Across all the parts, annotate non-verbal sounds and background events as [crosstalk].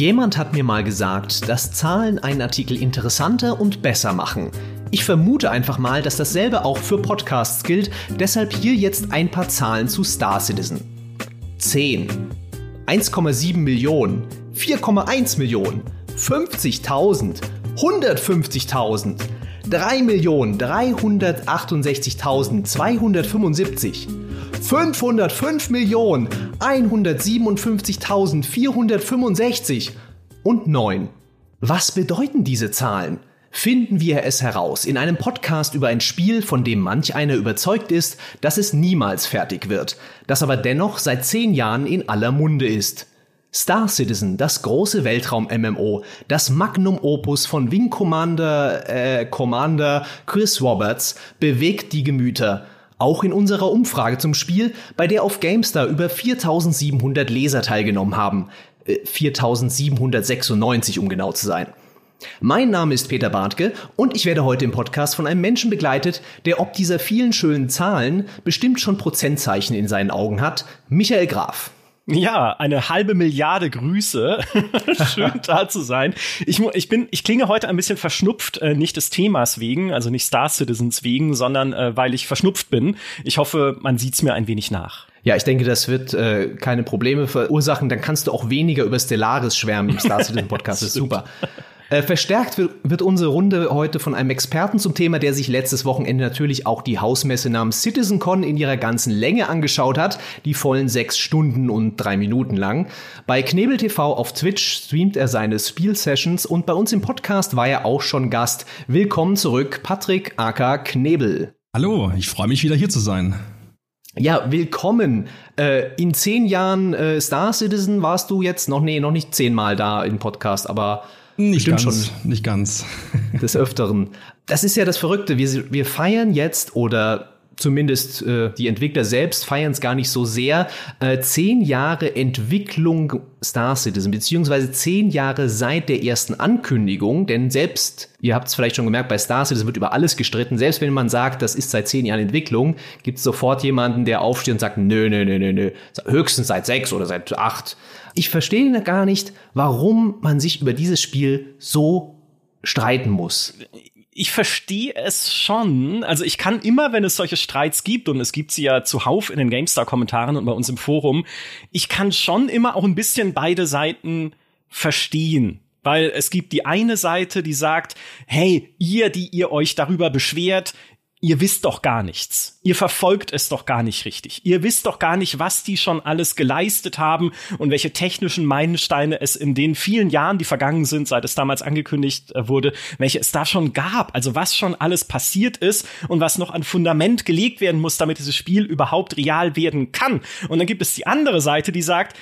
Jemand hat mir mal gesagt, dass Zahlen einen Artikel interessanter und besser machen. Ich vermute einfach mal, dass dasselbe auch für Podcasts gilt, deshalb hier jetzt ein paar Zahlen zu Star Citizen. 10, 1,7 Millionen, 4,1 Millionen, 50.000, 150.000, 3.368.275, 505 Millionen 157.465 und 9. Was bedeuten diese Zahlen? Finden wir es heraus in einem Podcast über ein Spiel, von dem manch einer überzeugt ist, dass es niemals fertig wird, das aber dennoch seit zehn Jahren in aller Munde ist. Star Citizen, das große Weltraum-MMO, das Magnum Opus von Wing Commander, äh, Commander Chris Roberts, bewegt die Gemüter. Auch in unserer Umfrage zum Spiel, bei der auf GameStar über 4700 Leser teilgenommen haben. Äh, 4796, um genau zu sein. Mein Name ist Peter Bartke und ich werde heute im Podcast von einem Menschen begleitet, der ob dieser vielen schönen Zahlen bestimmt schon Prozentzeichen in seinen Augen hat, Michael Graf. Ja, eine halbe Milliarde Grüße. [laughs] Schön da zu sein. Ich, ich bin, ich klinge heute ein bisschen verschnupft, äh, nicht des Themas wegen, also nicht Star Citizens wegen, sondern äh, weil ich verschnupft bin. Ich hoffe, man sieht's mir ein wenig nach. Ja, ich denke, das wird äh, keine Probleme verursachen. Dann kannst du auch weniger über Stellaris schwärmen im Star Citizen Podcast. das ist [laughs] super. Äh, verstärkt wird, wird unsere Runde heute von einem Experten zum Thema, der sich letztes Wochenende natürlich auch die Hausmesse namens CitizenCon in ihrer ganzen Länge angeschaut hat, die vollen sechs Stunden und drei Minuten lang. Bei Knebel TV auf Twitch streamt er seine Spielsessions und bei uns im Podcast war er auch schon Gast. Willkommen zurück, Patrick Aka Knebel. Hallo, ich freue mich wieder hier zu sein. Ja, willkommen. Äh, in zehn Jahren äh, Star Citizen warst du jetzt noch, nee, noch nicht zehnmal da im Podcast, aber nicht Stimmt ganz, schon. Nicht ganz. des Öfteren. Das ist ja das Verrückte. Wir, wir feiern jetzt oder zumindest äh, die Entwickler selbst feiern es gar nicht so sehr, äh, zehn Jahre Entwicklung Star Citizen, beziehungsweise zehn Jahre seit der ersten Ankündigung, denn selbst, ihr habt es vielleicht schon gemerkt, bei Star Citizen wird über alles gestritten, selbst wenn man sagt, das ist seit zehn Jahren Entwicklung, gibt es sofort jemanden, der aufsteht und sagt, nö, nö, nö, nö, nö, höchstens seit sechs oder seit acht. Ich verstehe gar nicht, warum man sich über dieses Spiel so streiten muss. Ich verstehe es schon. Also ich kann immer, wenn es solche Streits gibt, und es gibt sie ja zuhauf in den GameStar-Kommentaren und bei uns im Forum, ich kann schon immer auch ein bisschen beide Seiten verstehen. Weil es gibt die eine Seite, die sagt, hey, ihr, die ihr euch darüber beschwert, ihr wisst doch gar nichts. Ihr verfolgt es doch gar nicht richtig. Ihr wisst doch gar nicht, was die schon alles geleistet haben und welche technischen Meilensteine es in den vielen Jahren, die vergangen sind, seit es damals angekündigt äh, wurde, welche es da schon gab. Also was schon alles passiert ist und was noch an Fundament gelegt werden muss, damit dieses Spiel überhaupt real werden kann. Und dann gibt es die andere Seite, die sagt,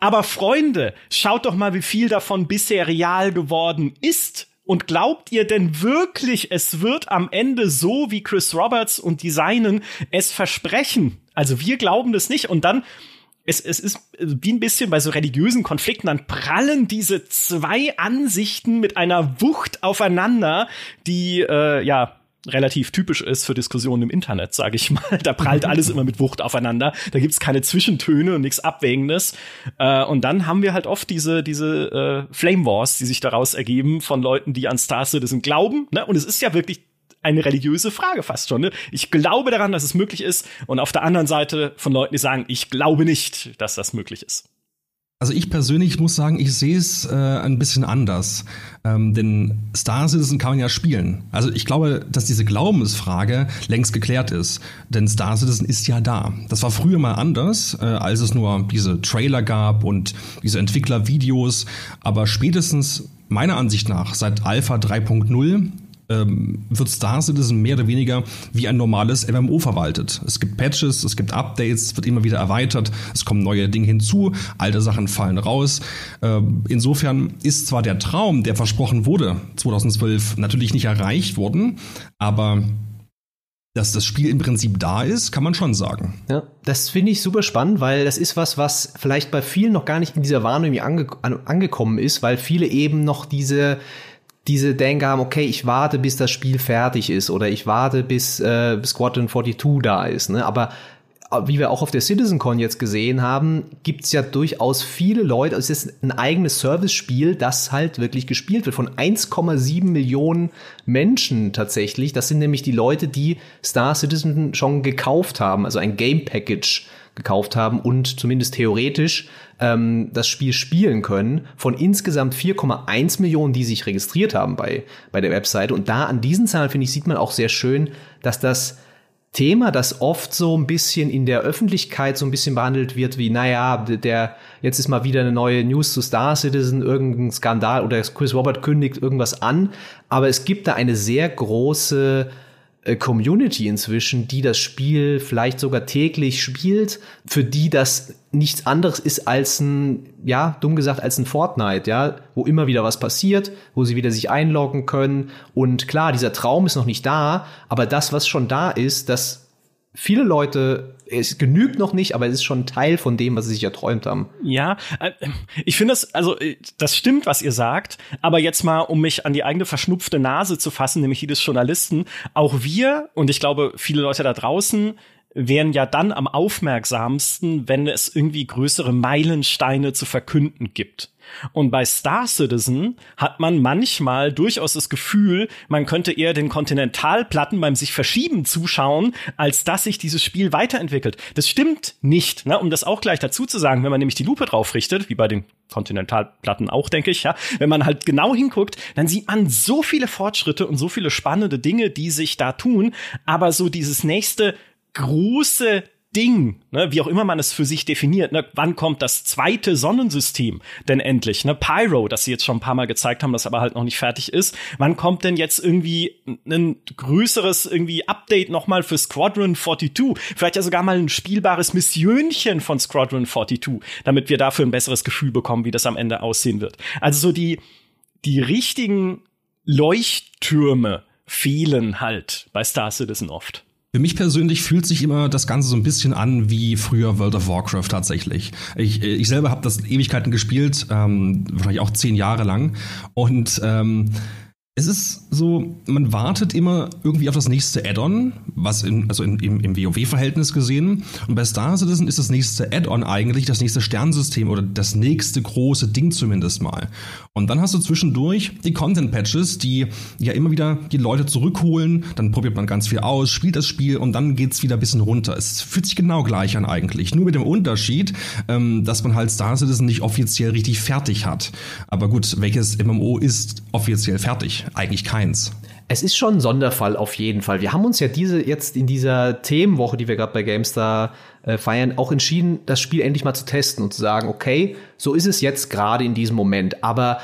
aber Freunde, schaut doch mal, wie viel davon bisher real geworden ist. Und glaubt ihr denn wirklich, es wird am Ende so, wie Chris Roberts und die Seinen es versprechen? Also wir glauben das nicht. Und dann, es, es ist wie ein bisschen bei so religiösen Konflikten, dann prallen diese zwei Ansichten mit einer Wucht aufeinander, die, äh, ja, relativ typisch ist für Diskussionen im Internet, sage ich mal. Da prallt [laughs] alles immer mit Wucht aufeinander. Da gibt's keine Zwischentöne und nichts Abwägendes. Äh, und dann haben wir halt oft diese, diese äh, Flame Wars, die sich daraus ergeben von Leuten, die an Star Citizen glauben. Ne? Und es ist ja wirklich eine religiöse Frage fast schon. Ne? Ich glaube daran, dass es möglich ist. Und auf der anderen Seite von Leuten, die sagen, ich glaube nicht, dass das möglich ist. Also ich persönlich muss sagen, ich sehe es äh, ein bisschen anders. Ähm, denn Star Citizen kann man ja spielen. Also ich glaube, dass diese Glaubensfrage längst geklärt ist. Denn Star Citizen ist ja da. Das war früher mal anders, äh, als es nur diese Trailer gab und diese Entwicklervideos. Aber spätestens meiner Ansicht nach seit Alpha 3.0 ähm, wird Star Citizen mehr oder weniger wie ein normales MMO verwaltet. Es gibt Patches, es gibt Updates, wird immer wieder erweitert, es kommen neue Dinge hinzu, alte Sachen fallen raus. Ähm, insofern ist zwar der Traum, der versprochen wurde, 2012 natürlich nicht erreicht worden, aber dass das Spiel im Prinzip da ist, kann man schon sagen. Ja, das finde ich super spannend, weil das ist was, was vielleicht bei vielen noch gar nicht in dieser Wahrnehmung ange angekommen ist, weil viele eben noch diese diese Denke haben, okay, ich warte, bis das Spiel fertig ist oder ich warte, bis äh, Squadron 42 da ist. Ne? Aber wie wir auch auf der CitizenCon jetzt gesehen haben, gibt's ja durchaus viele Leute, es ist ein eigenes Service-Spiel, das halt wirklich gespielt wird von 1,7 Millionen Menschen tatsächlich. Das sind nämlich die Leute, die Star Citizen schon gekauft haben, also ein Game Package gekauft haben und zumindest theoretisch ähm, das Spiel spielen können, von insgesamt 4,1 Millionen, die sich registriert haben bei, bei der Website. Und da an diesen Zahlen, finde ich, sieht man auch sehr schön, dass das Thema, das oft so ein bisschen in der Öffentlichkeit so ein bisschen behandelt wird, wie, naja, der, jetzt ist mal wieder eine neue News zu Star Citizen, irgendein Skandal oder Chris Robert kündigt irgendwas an. Aber es gibt da eine sehr große Community inzwischen, die das Spiel vielleicht sogar täglich spielt, für die das nichts anderes ist als ein, ja, dumm gesagt, als ein Fortnite, ja, wo immer wieder was passiert, wo sie wieder sich einloggen können. Und klar, dieser Traum ist noch nicht da, aber das, was schon da ist, das viele Leute, es genügt noch nicht, aber es ist schon Teil von dem, was sie sich erträumt haben. Ja, äh, ich finde das, also äh, das stimmt, was ihr sagt, aber jetzt mal, um mich an die eigene verschnupfte Nase zu fassen, nämlich die des Journalisten, auch wir und ich glaube viele Leute da draußen wären ja dann am aufmerksamsten, wenn es irgendwie größere Meilensteine zu verkünden gibt. Und bei Star Citizen hat man manchmal durchaus das Gefühl, man könnte eher den Kontinentalplatten beim sich verschieben zuschauen, als dass sich dieses Spiel weiterentwickelt. Das stimmt nicht, ne? um das auch gleich dazu zu sagen, wenn man nämlich die Lupe drauf richtet, wie bei den Kontinentalplatten auch, denke ich, ja, wenn man halt genau hinguckt, dann sieht man so viele Fortschritte und so viele spannende Dinge, die sich da tun, aber so dieses nächste große Ding, ne, wie auch immer man es für sich definiert, ne, wann kommt das zweite Sonnensystem denn endlich, ne, Pyro, das sie jetzt schon ein paar Mal gezeigt haben, das aber halt noch nicht fertig ist, wann kommt denn jetzt irgendwie ein größeres irgendwie Update nochmal für Squadron 42, vielleicht ja sogar mal ein spielbares Missionchen von Squadron 42, damit wir dafür ein besseres Gefühl bekommen, wie das am Ende aussehen wird. Also so die, die richtigen Leuchttürme fehlen halt bei Star Citizen oft. Für mich persönlich fühlt sich immer das Ganze so ein bisschen an wie früher World of Warcraft tatsächlich. Ich, ich selber habe das Ewigkeiten gespielt, ähm, wahrscheinlich auch zehn Jahre lang. Und ähm, es ist so, man wartet immer irgendwie auf das nächste Add-on, was in, also in, im, im WoW-Verhältnis gesehen. Und bei Star Citizen ist das nächste Add-on eigentlich das nächste Sternsystem oder das nächste große Ding zumindest mal. Und dann hast du zwischendurch die Content-Patches, die ja immer wieder die Leute zurückholen, dann probiert man ganz viel aus, spielt das Spiel und dann geht's wieder ein bisschen runter. Es fühlt sich genau gleich an eigentlich. Nur mit dem Unterschied, ähm, dass man halt Star Citizen nicht offiziell richtig fertig hat. Aber gut, welches MMO ist offiziell fertig? eigentlich keins. Es ist schon ein Sonderfall auf jeden Fall. Wir haben uns ja diese jetzt in dieser Themenwoche, die wir gerade bei GameStar äh, feiern, auch entschieden, das Spiel endlich mal zu testen und zu sagen, okay, so ist es jetzt gerade in diesem Moment. Aber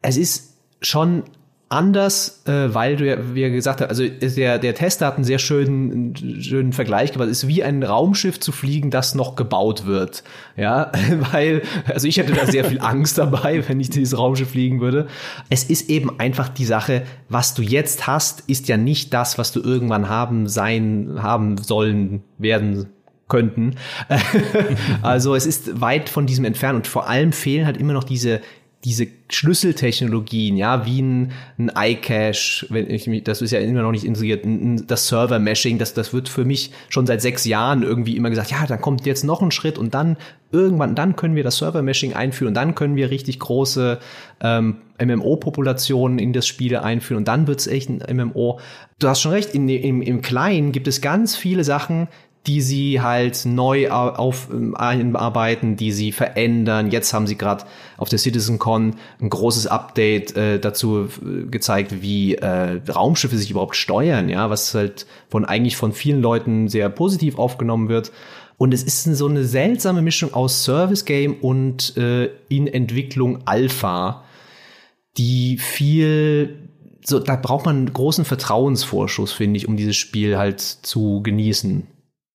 es ist schon anders, äh, weil du ja, wie er gesagt hast, also der, der Tester hat einen sehr schönen, schönen Vergleich gemacht. Es ist wie ein Raumschiff zu fliegen, das noch gebaut wird. Ja, [laughs] weil, also ich hätte da sehr viel Angst dabei, wenn ich dieses Raumschiff fliegen würde. Es ist eben einfach die Sache, was du jetzt hast, ist ja nicht das, was du irgendwann haben, sein, haben sollen, werden könnten. [laughs] also es ist weit von diesem entfernt und vor allem fehlen halt immer noch diese diese Schlüsseltechnologien, ja, wie ein, ein iCache, wenn ich mich, das ist ja immer noch nicht integriert, das Server-Meshing, das, das wird für mich schon seit sechs Jahren irgendwie immer gesagt, ja, dann kommt jetzt noch ein Schritt und dann irgendwann, dann können wir das Server-Meshing einführen und dann können wir richtig große ähm, MMO-Populationen in das Spiel einführen und dann wird's echt ein MMO. Du hast schon recht, in, im, im Kleinen gibt es ganz viele Sachen, die sie halt neu auf, ähm, einarbeiten, die sie verändern. Jetzt haben sie gerade auf der CitizenCon ein großes Update äh, dazu äh, gezeigt, wie äh, Raumschiffe sich überhaupt steuern, ja, was halt von eigentlich von vielen Leuten sehr positiv aufgenommen wird. Und es ist so eine seltsame Mischung aus Service Game und äh, in Entwicklung Alpha, die viel so, da braucht man einen großen Vertrauensvorschuss, finde ich, um dieses Spiel halt zu genießen.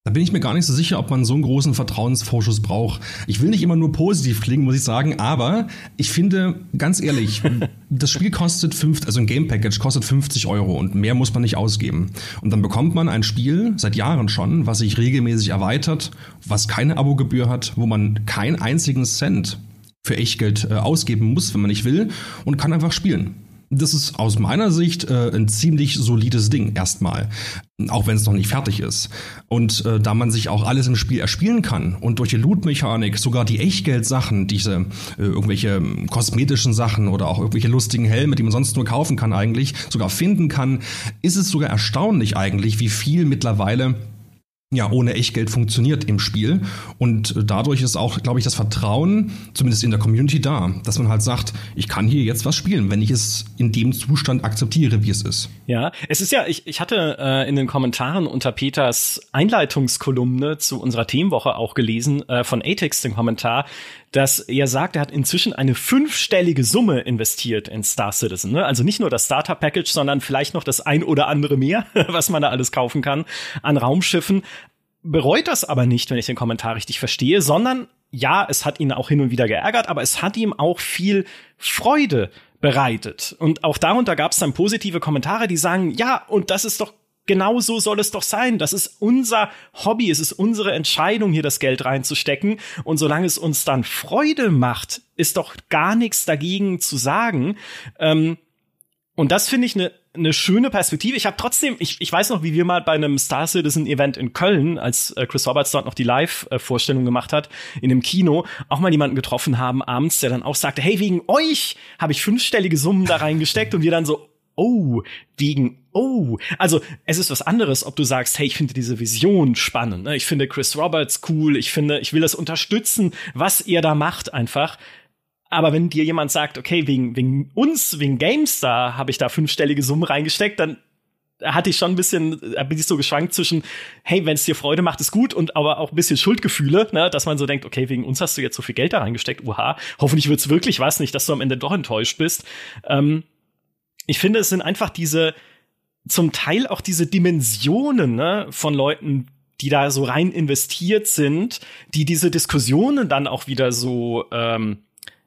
Da bin ich mir gar nicht so sicher, ob man so einen großen Vertrauensvorschuss braucht. Ich will nicht immer nur positiv klingen, muss ich sagen, aber ich finde, ganz ehrlich, [laughs] das Spiel kostet fünf, also ein Game Package kostet 50 Euro und mehr muss man nicht ausgeben. Und dann bekommt man ein Spiel, seit Jahren schon, was sich regelmäßig erweitert, was keine Abogebühr hat, wo man keinen einzigen Cent für Echtgeld äh, ausgeben muss, wenn man nicht will, und kann einfach spielen. Das ist aus meiner Sicht äh, ein ziemlich solides Ding erstmal. Auch wenn es noch nicht fertig ist. Und äh, da man sich auch alles im Spiel erspielen kann und durch die Loot-Mechanik sogar die Echtgeld-Sachen, diese äh, irgendwelche kosmetischen Sachen oder auch irgendwelche lustigen Helme, die man sonst nur kaufen kann eigentlich, sogar finden kann, ist es sogar erstaunlich eigentlich, wie viel mittlerweile ja, ohne Echtgeld funktioniert im Spiel. Und dadurch ist auch, glaube ich, das Vertrauen, zumindest in der Community da, dass man halt sagt, ich kann hier jetzt was spielen, wenn ich es in dem Zustand akzeptiere, wie es ist. Ja, es ist ja, ich, ich hatte äh, in den Kommentaren unter Peters Einleitungskolumne zu unserer Themenwoche auch gelesen, äh, von Atex den Kommentar, dass er sagt, er hat inzwischen eine fünfstellige Summe investiert in Star Citizen. Ne? Also nicht nur das Starter Package, sondern vielleicht noch das ein oder andere mehr, [laughs] was man da alles kaufen kann an Raumschiffen. Bereut das aber nicht, wenn ich den Kommentar richtig verstehe, sondern ja, es hat ihn auch hin und wieder geärgert, aber es hat ihm auch viel Freude bereitet. Und auch darunter gab es dann positive Kommentare, die sagen, ja, und das ist doch genau so soll es doch sein. Das ist unser Hobby, es ist unsere Entscheidung, hier das Geld reinzustecken. Und solange es uns dann Freude macht, ist doch gar nichts dagegen zu sagen. Ähm, und das finde ich eine ne schöne Perspektive. Ich habe trotzdem, ich, ich weiß noch, wie wir mal bei einem Star Citizen Event in Köln, als äh, Chris Roberts dort noch die Live-Vorstellung gemacht hat, in einem Kino, auch mal jemanden getroffen haben abends, der dann auch sagte, hey, wegen euch habe ich fünfstellige Summen da reingesteckt und wir dann so, oh, wegen oh, also es ist was anderes, ob du sagst, hey, ich finde diese Vision spannend, ne? ich finde Chris Roberts cool, ich finde, ich will das unterstützen, was er da macht einfach. Aber wenn dir jemand sagt, okay, wegen, wegen uns, wegen GameStar habe ich da fünfstellige Summen reingesteckt, dann hatte ich schon ein bisschen, bin ich so geschwankt zwischen, hey, wenn es dir Freude macht, ist gut und aber auch ein bisschen Schuldgefühle, ne, dass man so denkt, okay, wegen uns hast du jetzt so viel Geld da reingesteckt, uha, hoffentlich wird's wirklich was, nicht, dass du am Ende doch enttäuscht bist. Ähm, ich finde, es sind einfach diese, zum Teil auch diese Dimensionen ne, von Leuten, die da so rein investiert sind, die diese Diskussionen dann auch wieder so, ähm,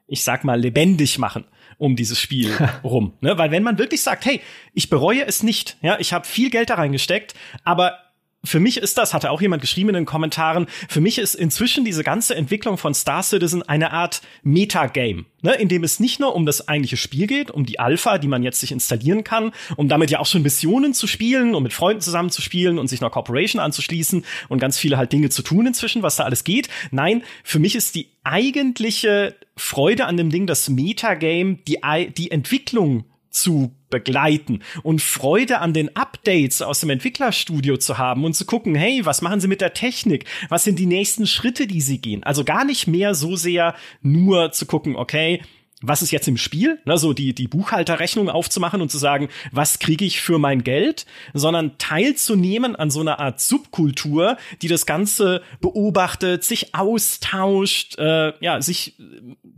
ich sag mal, lebendig machen um dieses Spiel [laughs] rum. Ne? Weil wenn man wirklich sagt, hey, ich bereue es nicht, ja, ich habe viel Geld da reingesteckt, aber für mich ist das, hatte auch jemand geschrieben in den Kommentaren, für mich ist inzwischen diese ganze Entwicklung von Star Citizen eine Art Metagame, ne, in dem es nicht nur um das eigentliche Spiel geht, um die Alpha, die man jetzt sich installieren kann, um damit ja auch schon Missionen zu spielen, um mit Freunden zusammen zu spielen und sich einer Corporation anzuschließen und ganz viele halt Dinge zu tun inzwischen, was da alles geht. Nein, für mich ist die eigentliche Freude an dem Ding das Metagame, die, die Entwicklung zu begleiten und Freude an den Updates aus dem Entwicklerstudio zu haben und zu gucken, hey, was machen sie mit der Technik? Was sind die nächsten Schritte, die sie gehen? Also gar nicht mehr so sehr nur zu gucken, okay, was ist jetzt im Spiel, ne, so die, die Buchhalterrechnung aufzumachen und zu sagen, was kriege ich für mein Geld, sondern teilzunehmen an so einer Art Subkultur, die das Ganze beobachtet, sich austauscht, äh, ja, sich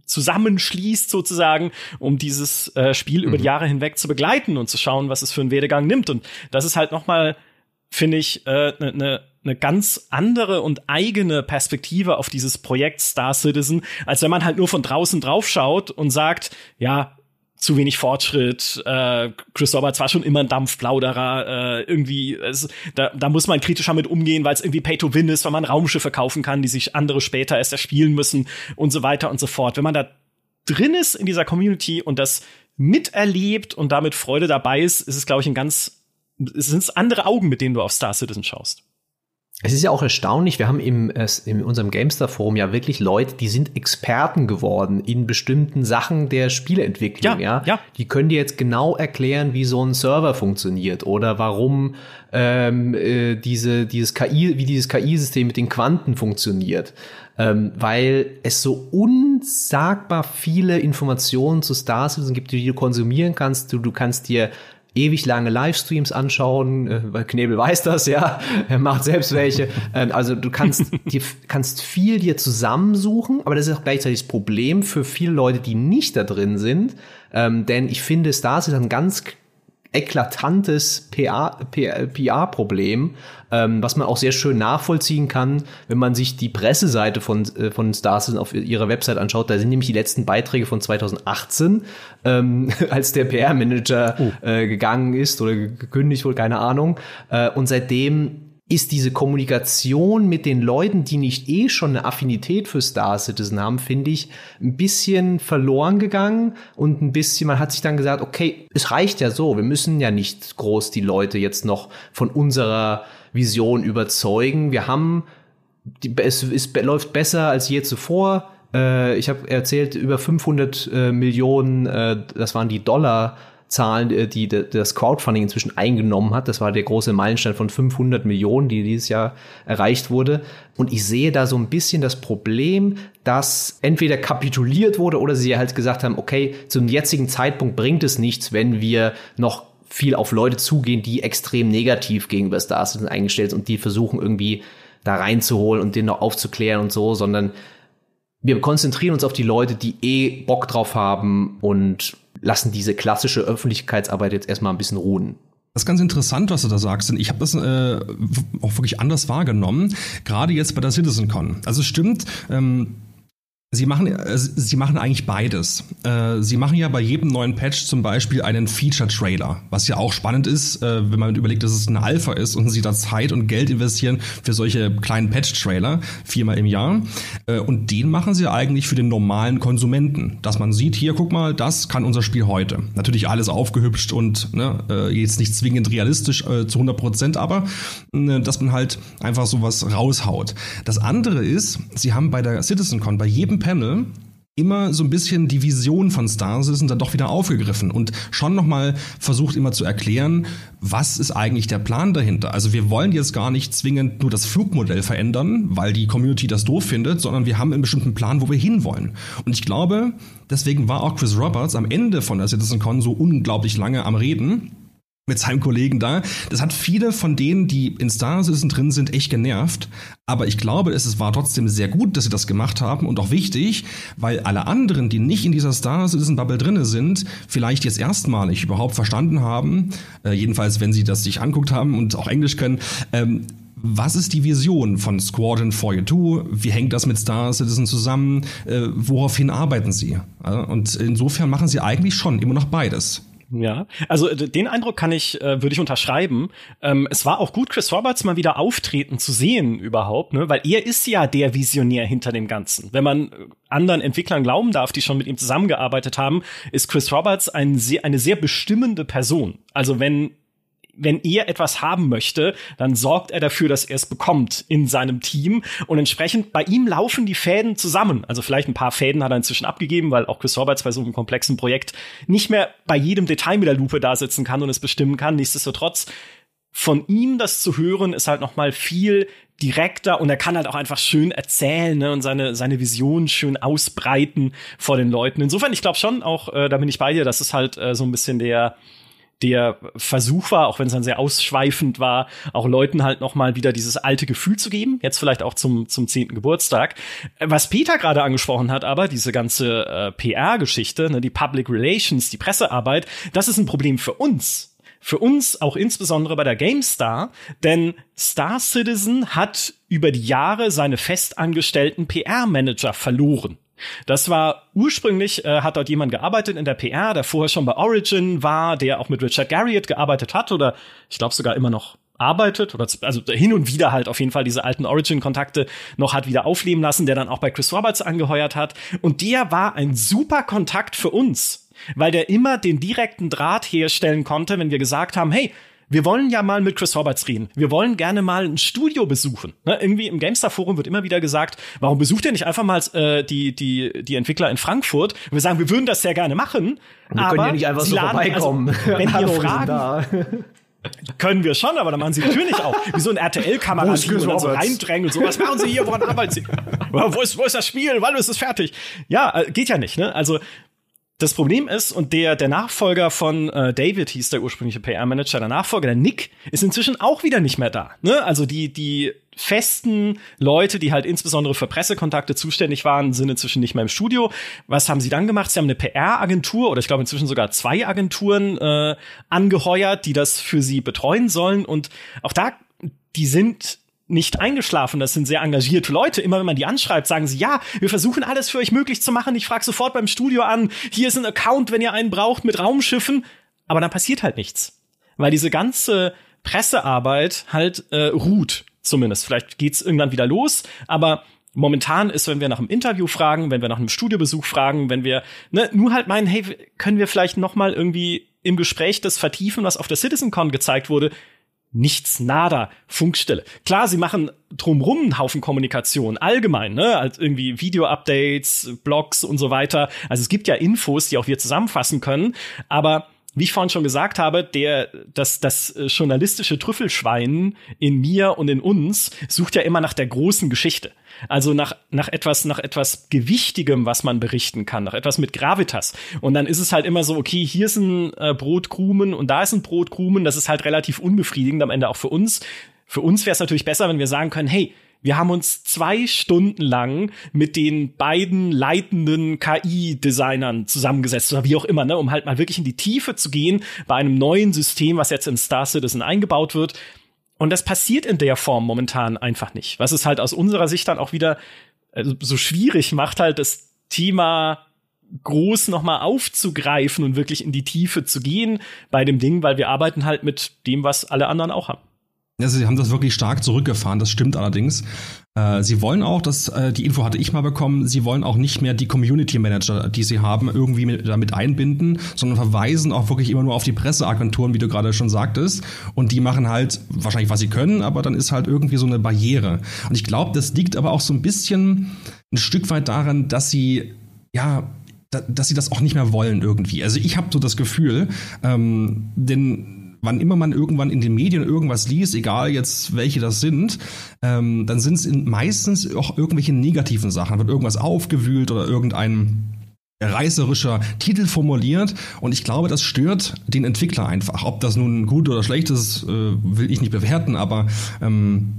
zusammenschließt sozusagen, um dieses äh, Spiel mhm. über die mhm. Jahre hinweg zu begleiten und zu schauen, was es für einen Werdegang nimmt. Und das ist halt noch mal, finde ich, eine äh, ne, ne eine ganz andere und eigene Perspektive auf dieses Projekt Star Citizen, als wenn man halt nur von draußen drauf schaut und sagt, ja, zu wenig Fortschritt, äh, Chris Roberts war schon immer ein Dampfplauderer, äh, irgendwie, es, da, da muss man kritischer mit umgehen, weil es irgendwie Pay-to-Win ist, weil man Raumschiffe kaufen kann, die sich andere später erst erspielen müssen und so weiter und so fort. Wenn man da drin ist in dieser Community und das miterlebt und damit Freude dabei ist, ist es, glaube ich, ein ganz, es sind andere Augen, mit denen du auf Star Citizen schaust. Es ist ja auch erstaunlich, wir haben im, in unserem GameStar-Forum ja wirklich Leute, die sind Experten geworden in bestimmten Sachen der Spieleentwicklung. Ja, ja? ja. Die können dir jetzt genau erklären, wie so ein Server funktioniert oder warum ähm, äh, diese, dieses KI, wie dieses KI-System mit den Quanten funktioniert. Ähm, weil es so unsagbar viele Informationen zu Star Citizen gibt, die du konsumieren kannst. Du, du kannst dir ewig lange Livestreams anschauen, äh, weil Knebel weiß das, ja, er macht selbst welche. Ähm, also du kannst, [laughs] dir, kannst viel dir zusammensuchen, aber das ist auch gleichzeitig das Problem für viele Leute, die nicht da drin sind. Ähm, denn ich finde, Stars ist ein ganz eklatantes PR-Problem, ähm, was man auch sehr schön nachvollziehen kann, wenn man sich die Presseseite von, äh, von Stars auf ihrer Website anschaut. Da sind nämlich die letzten Beiträge von 2018, ähm, [laughs] als der PR-Manager oh. äh, gegangen ist oder gekündigt wurde, keine Ahnung. Äh, und seitdem ist diese Kommunikation mit den Leuten, die nicht eh schon eine Affinität für Star Citizen haben, finde ich, ein bisschen verloren gegangen und ein bisschen, man hat sich dann gesagt, okay, es reicht ja so, wir müssen ja nicht groß die Leute jetzt noch von unserer Vision überzeugen. Wir haben, die, es, es läuft besser als je zuvor. Äh, ich habe erzählt, über 500 äh, Millionen, äh, das waren die Dollar, Zahlen, äh, die das Crowdfunding inzwischen eingenommen hat. Das war der große Meilenstein von 500 Millionen, die dieses Jahr erreicht wurde. Und ich sehe da so ein bisschen das Problem, dass entweder kapituliert wurde oder sie halt gesagt haben, okay, zum jetzigen Zeitpunkt bringt es nichts, wenn wir noch viel auf Leute zugehen, die extrem negativ gegenüber Star Citizen eingestellt sind und die versuchen irgendwie da reinzuholen und den noch aufzuklären und so, sondern wir konzentrieren uns auf die Leute, die eh Bock drauf haben und lassen diese klassische Öffentlichkeitsarbeit jetzt erstmal ein bisschen ruhen. Das ist ganz interessant, was du da sagst, denn ich habe das äh, auch wirklich anders wahrgenommen, gerade jetzt bei der CitizenCon. Also es stimmt, ähm, Sie machen, äh, sie machen eigentlich beides. Äh, sie machen ja bei jedem neuen Patch zum Beispiel einen Feature-Trailer, was ja auch spannend ist, äh, wenn man überlegt, dass es eine Alpha ist und sie da Zeit und Geld investieren für solche kleinen Patch-Trailer viermal im Jahr. Und den machen sie eigentlich für den normalen Konsumenten, dass man sieht, hier, guck mal, das kann unser Spiel heute. Natürlich alles aufgehübscht und ne, jetzt nicht zwingend realistisch zu 100 Prozent, aber dass man halt einfach sowas raushaut. Das andere ist, sie haben bei der CitizenCon, bei jedem Panel immer so ein bisschen die Vision von Star Citizen dann doch wieder aufgegriffen und schon nochmal versucht immer zu erklären, was ist eigentlich der Plan dahinter. Also wir wollen jetzt gar nicht zwingend nur das Flugmodell verändern, weil die Community das doof findet, sondern wir haben einen bestimmten Plan, wo wir hinwollen. Und ich glaube, deswegen war auch Chris Roberts am Ende von der CitizenCon so unglaublich lange am Reden, mit seinem Kollegen da. Das hat viele von denen, die in Star Citizen drin sind, echt genervt. Aber ich glaube, es war trotzdem sehr gut, dass sie das gemacht haben und auch wichtig, weil alle anderen, die nicht in dieser Star Citizen Bubble drinne sind, vielleicht jetzt erstmalig überhaupt verstanden haben, äh, jedenfalls wenn sie das sich anguckt haben und auch Englisch können, ähm, was ist die Vision von Squadron 42? Wie hängt das mit Star Citizen zusammen? Äh, woraufhin arbeiten sie? Und insofern machen sie eigentlich schon immer noch beides. Ja, also den Eindruck kann ich, äh, würde ich unterschreiben. Ähm, es war auch gut, Chris Roberts mal wieder auftreten zu sehen überhaupt, ne? weil er ist ja der Visionär hinter dem Ganzen. Wenn man anderen Entwicklern glauben darf, die schon mit ihm zusammengearbeitet haben, ist Chris Roberts ein sehr, eine sehr bestimmende Person. Also wenn wenn er etwas haben möchte, dann sorgt er dafür, dass er es bekommt in seinem Team. Und entsprechend bei ihm laufen die Fäden zusammen. Also vielleicht ein paar Fäden hat er inzwischen abgegeben, weil auch Chris Roberts bei so einem komplexen Projekt nicht mehr bei jedem Detail mit der Lupe da sitzen kann und es bestimmen kann. Nichtsdestotrotz von ihm das zu hören, ist halt noch mal viel direkter und er kann halt auch einfach schön erzählen ne, und seine seine Vision schön ausbreiten vor den Leuten. Insofern, ich glaube schon auch, äh, da bin ich bei dir, das ist halt äh, so ein bisschen der der Versuch war, auch wenn es dann sehr ausschweifend war, auch Leuten halt noch mal wieder dieses alte Gefühl zu geben, jetzt vielleicht auch zum zum zehnten Geburtstag. Was Peter gerade angesprochen hat, aber diese ganze äh, PR-Geschichte, ne, die Public Relations, die Pressearbeit, das ist ein Problem für uns. Für uns auch insbesondere bei der GameStar, denn Star Citizen hat über die Jahre seine festangestellten PR-Manager verloren. Das war ursprünglich, äh, hat dort jemand gearbeitet in der PR, der vorher schon bei Origin war, der auch mit Richard Garriott gearbeitet hat oder ich glaube sogar immer noch arbeitet oder also hin und wieder halt auf jeden Fall diese alten Origin-Kontakte noch hat wieder aufleben lassen, der dann auch bei Chris Roberts angeheuert hat. Und der war ein super Kontakt für uns, weil der immer den direkten Draht herstellen konnte, wenn wir gesagt haben, hey, wir wollen ja mal mit Chris Roberts reden. Wir wollen gerne mal ein Studio besuchen. Ne? Irgendwie im GameStar Forum wird immer wieder gesagt, warum besucht ihr nicht einfach mal äh, die, die, die Entwickler in Frankfurt? Und wir sagen, wir würden das sehr gerne machen. Wir aber können ja nicht einfach so laden, vorbeikommen. Also, [laughs] wenn ihr [laughs] fragen, [laughs] können wir schon, aber dann machen sie natürlich auch. Wie so ein RTL-Kamerateam und dann so reindrängen so, was machen sie hier, woran arbeiten sie? wo, ist, wo ist das Spiel? Wann ist es fertig? Ja, äh, geht ja nicht, ne? Also, das Problem ist, und der, der Nachfolger von äh, David hieß der ursprüngliche PR-Manager, der Nachfolger, der Nick, ist inzwischen auch wieder nicht mehr da. Ne? Also die, die festen Leute, die halt insbesondere für Pressekontakte zuständig waren, sind inzwischen nicht mehr im Studio. Was haben sie dann gemacht? Sie haben eine PR-Agentur oder ich glaube inzwischen sogar zwei Agenturen äh, angeheuert, die das für sie betreuen sollen. Und auch da, die sind nicht eingeschlafen. Das sind sehr engagierte Leute. Immer wenn man die anschreibt, sagen sie, ja, wir versuchen alles für euch möglich zu machen. Ich frage sofort beim Studio an, hier ist ein Account, wenn ihr einen braucht mit Raumschiffen. Aber dann passiert halt nichts. Weil diese ganze Pressearbeit halt äh, ruht, zumindest. Vielleicht geht's irgendwann wieder los, aber momentan ist, wenn wir nach einem Interview fragen, wenn wir nach einem Studiobesuch fragen, wenn wir ne, nur halt meinen, hey, können wir vielleicht noch mal irgendwie im Gespräch das vertiefen, was auf der CitizenCon gezeigt wurde, nichts, nada, Funkstelle. Klar, sie machen drumrum einen Haufen Kommunikation, allgemein, ne, als irgendwie Video-Updates, Blogs und so weiter. Also es gibt ja Infos, die auch wir zusammenfassen können, aber wie ich vorhin schon gesagt habe, der, das, das äh, journalistische Trüffelschwein in mir und in uns sucht ja immer nach der großen Geschichte. Also nach, nach etwas, nach etwas Gewichtigem, was man berichten kann, nach etwas mit Gravitas. Und dann ist es halt immer so, okay, hier ist ein äh, Brotkrumen und da ist ein Brotkrumen. Das ist halt relativ unbefriedigend am Ende auch für uns. Für uns wäre es natürlich besser, wenn wir sagen können, hey, wir haben uns zwei Stunden lang mit den beiden leitenden KI-Designern zusammengesetzt oder wie auch immer, ne, um halt mal wirklich in die Tiefe zu gehen bei einem neuen System, was jetzt in Star Citizen eingebaut wird. Und das passiert in der Form momentan einfach nicht. Was es halt aus unserer Sicht dann auch wieder also so schwierig macht, halt das Thema groß nochmal aufzugreifen und wirklich in die Tiefe zu gehen bei dem Ding, weil wir arbeiten halt mit dem, was alle anderen auch haben. Also sie haben das wirklich stark zurückgefahren, das stimmt allerdings. Äh, sie wollen auch, das, äh, die Info hatte ich mal bekommen, sie wollen auch nicht mehr die Community Manager, die sie haben, irgendwie mit, damit einbinden, sondern verweisen auch wirklich immer nur auf die Presseagenturen, wie du gerade schon sagtest. Und die machen halt wahrscheinlich, was sie können, aber dann ist halt irgendwie so eine Barriere. Und ich glaube, das liegt aber auch so ein bisschen ein Stück weit daran, dass sie ja dass sie das auch nicht mehr wollen irgendwie. Also ich habe so das Gefühl, ähm, denn wann immer man irgendwann in den Medien irgendwas liest, egal jetzt welche das sind, ähm, dann sind es meistens auch irgendwelche negativen Sachen. Wird irgendwas aufgewühlt oder irgendein reißerischer Titel formuliert und ich glaube, das stört den Entwickler einfach. Ob das nun gut oder schlecht ist, äh, will ich nicht bewerten, aber ähm,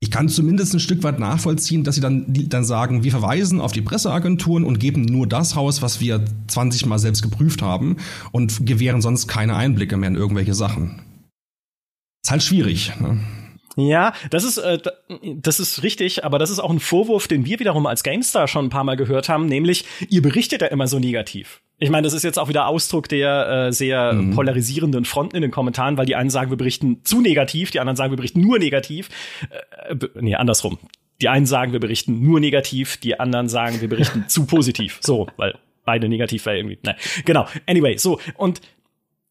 ich kann zumindest ein Stück weit nachvollziehen, dass sie dann, dann sagen, wir verweisen auf die Presseagenturen und geben nur das raus, was wir 20 Mal selbst geprüft haben und gewähren sonst keine Einblicke mehr in irgendwelche Sachen. Ist halt schwierig. Ne? Ja, das ist, äh, das ist richtig, aber das ist auch ein Vorwurf, den wir wiederum als GameStar schon ein paar Mal gehört haben, nämlich ihr berichtet ja immer so negativ. Ich meine, das ist jetzt auch wieder Ausdruck der äh, sehr mhm. polarisierenden Fronten in den Kommentaren, weil die einen sagen, wir berichten zu negativ, die anderen sagen, wir berichten nur negativ. Äh, nee, andersrum. Die einen sagen, wir berichten nur negativ, die anderen sagen, wir berichten [laughs] zu positiv. So, weil beide negativ wäre irgendwie. Ne, genau. Anyway, so und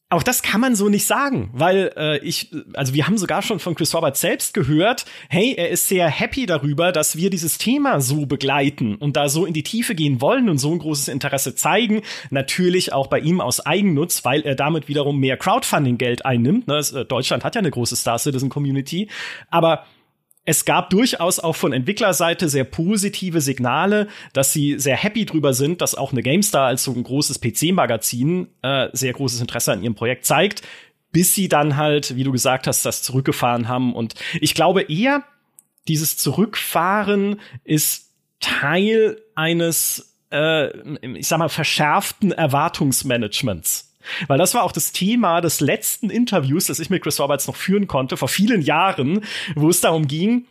auch das kann man so nicht sagen, weil äh, ich, also wir haben sogar schon von Chris Roberts selbst gehört, hey, er ist sehr happy darüber, dass wir dieses Thema so begleiten und da so in die Tiefe gehen wollen und so ein großes Interesse zeigen. Natürlich auch bei ihm aus Eigennutz, weil er damit wiederum mehr Crowdfunding-Geld einnimmt. Ne? Äh, Deutschland hat ja eine große Star Citizen Community, aber es gab durchaus auch von Entwicklerseite sehr positive Signale, dass sie sehr happy drüber sind, dass auch eine GameStar als so ein großes PC-Magazin äh, sehr großes Interesse an ihrem Projekt zeigt, bis sie dann halt, wie du gesagt hast, das zurückgefahren haben. Und ich glaube eher, dieses Zurückfahren ist Teil eines, äh, ich sag mal, verschärften Erwartungsmanagements. Weil das war auch das Thema des letzten Interviews, das ich mit Chris Roberts noch führen konnte, vor vielen Jahren, wo es darum ging,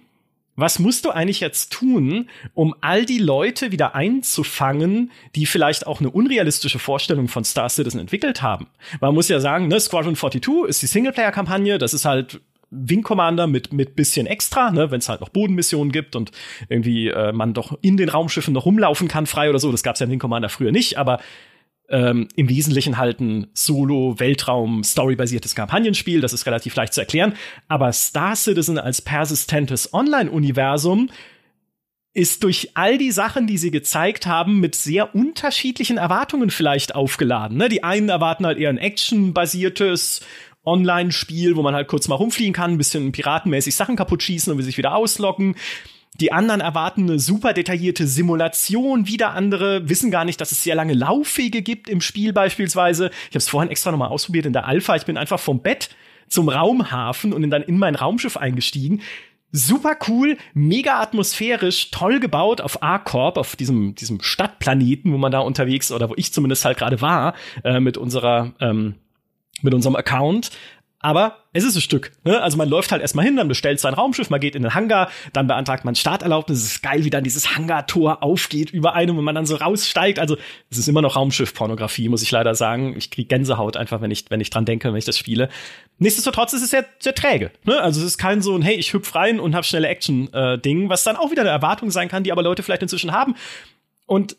was musst du eigentlich jetzt tun, um all die Leute wieder einzufangen, die vielleicht auch eine unrealistische Vorstellung von Star Citizen entwickelt haben? Man muss ja sagen, ne, Squadron 42 ist die Singleplayer-Kampagne, das ist halt Wing Commander mit mit bisschen extra, ne, wenn es halt noch Bodenmissionen gibt und irgendwie äh, man doch in den Raumschiffen noch rumlaufen kann frei oder so. Das gab's ja in Wing Commander früher nicht, aber ähm, im Wesentlichen halt ein Solo-Weltraum-Story-basiertes Kampagnenspiel. Das ist relativ leicht zu erklären. Aber Star Citizen als persistentes Online-Universum ist durch all die Sachen, die sie gezeigt haben, mit sehr unterschiedlichen Erwartungen vielleicht aufgeladen. Ne? Die einen erwarten halt eher ein Action-basiertes Online-Spiel, wo man halt kurz mal rumfliegen kann, ein bisschen piratenmäßig Sachen kaputt schießen und sich wieder ausloggen. Die anderen erwarten eine super detaillierte Simulation. Wieder andere wissen gar nicht, dass es sehr lange Laufwege gibt im Spiel beispielsweise. Ich habe es vorhin extra nochmal ausprobiert in der Alpha. Ich bin einfach vom Bett zum Raumhafen und dann in mein Raumschiff eingestiegen. Super cool, mega atmosphärisch, toll gebaut auf A-Corp, auf diesem, diesem Stadtplaneten, wo man da unterwegs, oder wo ich zumindest halt gerade war, äh, mit unserer, ähm, mit unserem Account. Aber es ist ein Stück. Ne? Also man läuft halt erstmal hin, dann bestellt sein Raumschiff, man geht in den Hangar, dann beantragt man Starterlaubnis. Es ist geil, wie dann dieses Hangartor aufgeht über einem und man dann so raussteigt. Also es ist immer noch Raumschiff-Pornografie, muss ich leider sagen. Ich kriege Gänsehaut einfach, wenn ich, wenn ich dran denke, wenn ich das spiele. Nichtsdestotrotz ist es sehr, sehr träge. Ne? Also es ist kein so ein, hey, ich hüpf rein und hab schnelle Action-Ding, äh, was dann auch wieder eine Erwartung sein kann, die aber Leute vielleicht inzwischen haben. Und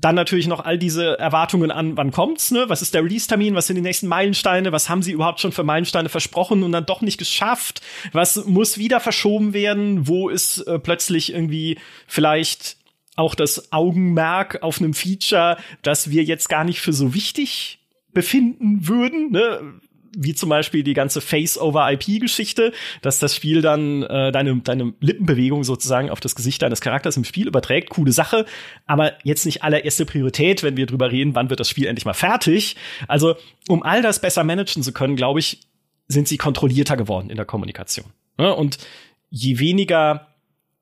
dann natürlich noch all diese Erwartungen an, wann kommt's, ne? Was ist der Release-Termin? Was sind die nächsten Meilensteine? Was haben sie überhaupt schon für Meilensteine versprochen und dann doch nicht geschafft? Was muss wieder verschoben werden? Wo ist äh, plötzlich irgendwie vielleicht auch das Augenmerk auf einem Feature, das wir jetzt gar nicht für so wichtig befinden würden, ne? Wie zum Beispiel die ganze Face-over-IP-Geschichte, dass das Spiel dann äh, deine, deine Lippenbewegung sozusagen auf das Gesicht deines Charakters im Spiel überträgt. Coole Sache, aber jetzt nicht allererste Priorität, wenn wir drüber reden, wann wird das Spiel endlich mal fertig. Also, um all das besser managen zu können, glaube ich, sind sie kontrollierter geworden in der Kommunikation. Ja, und je weniger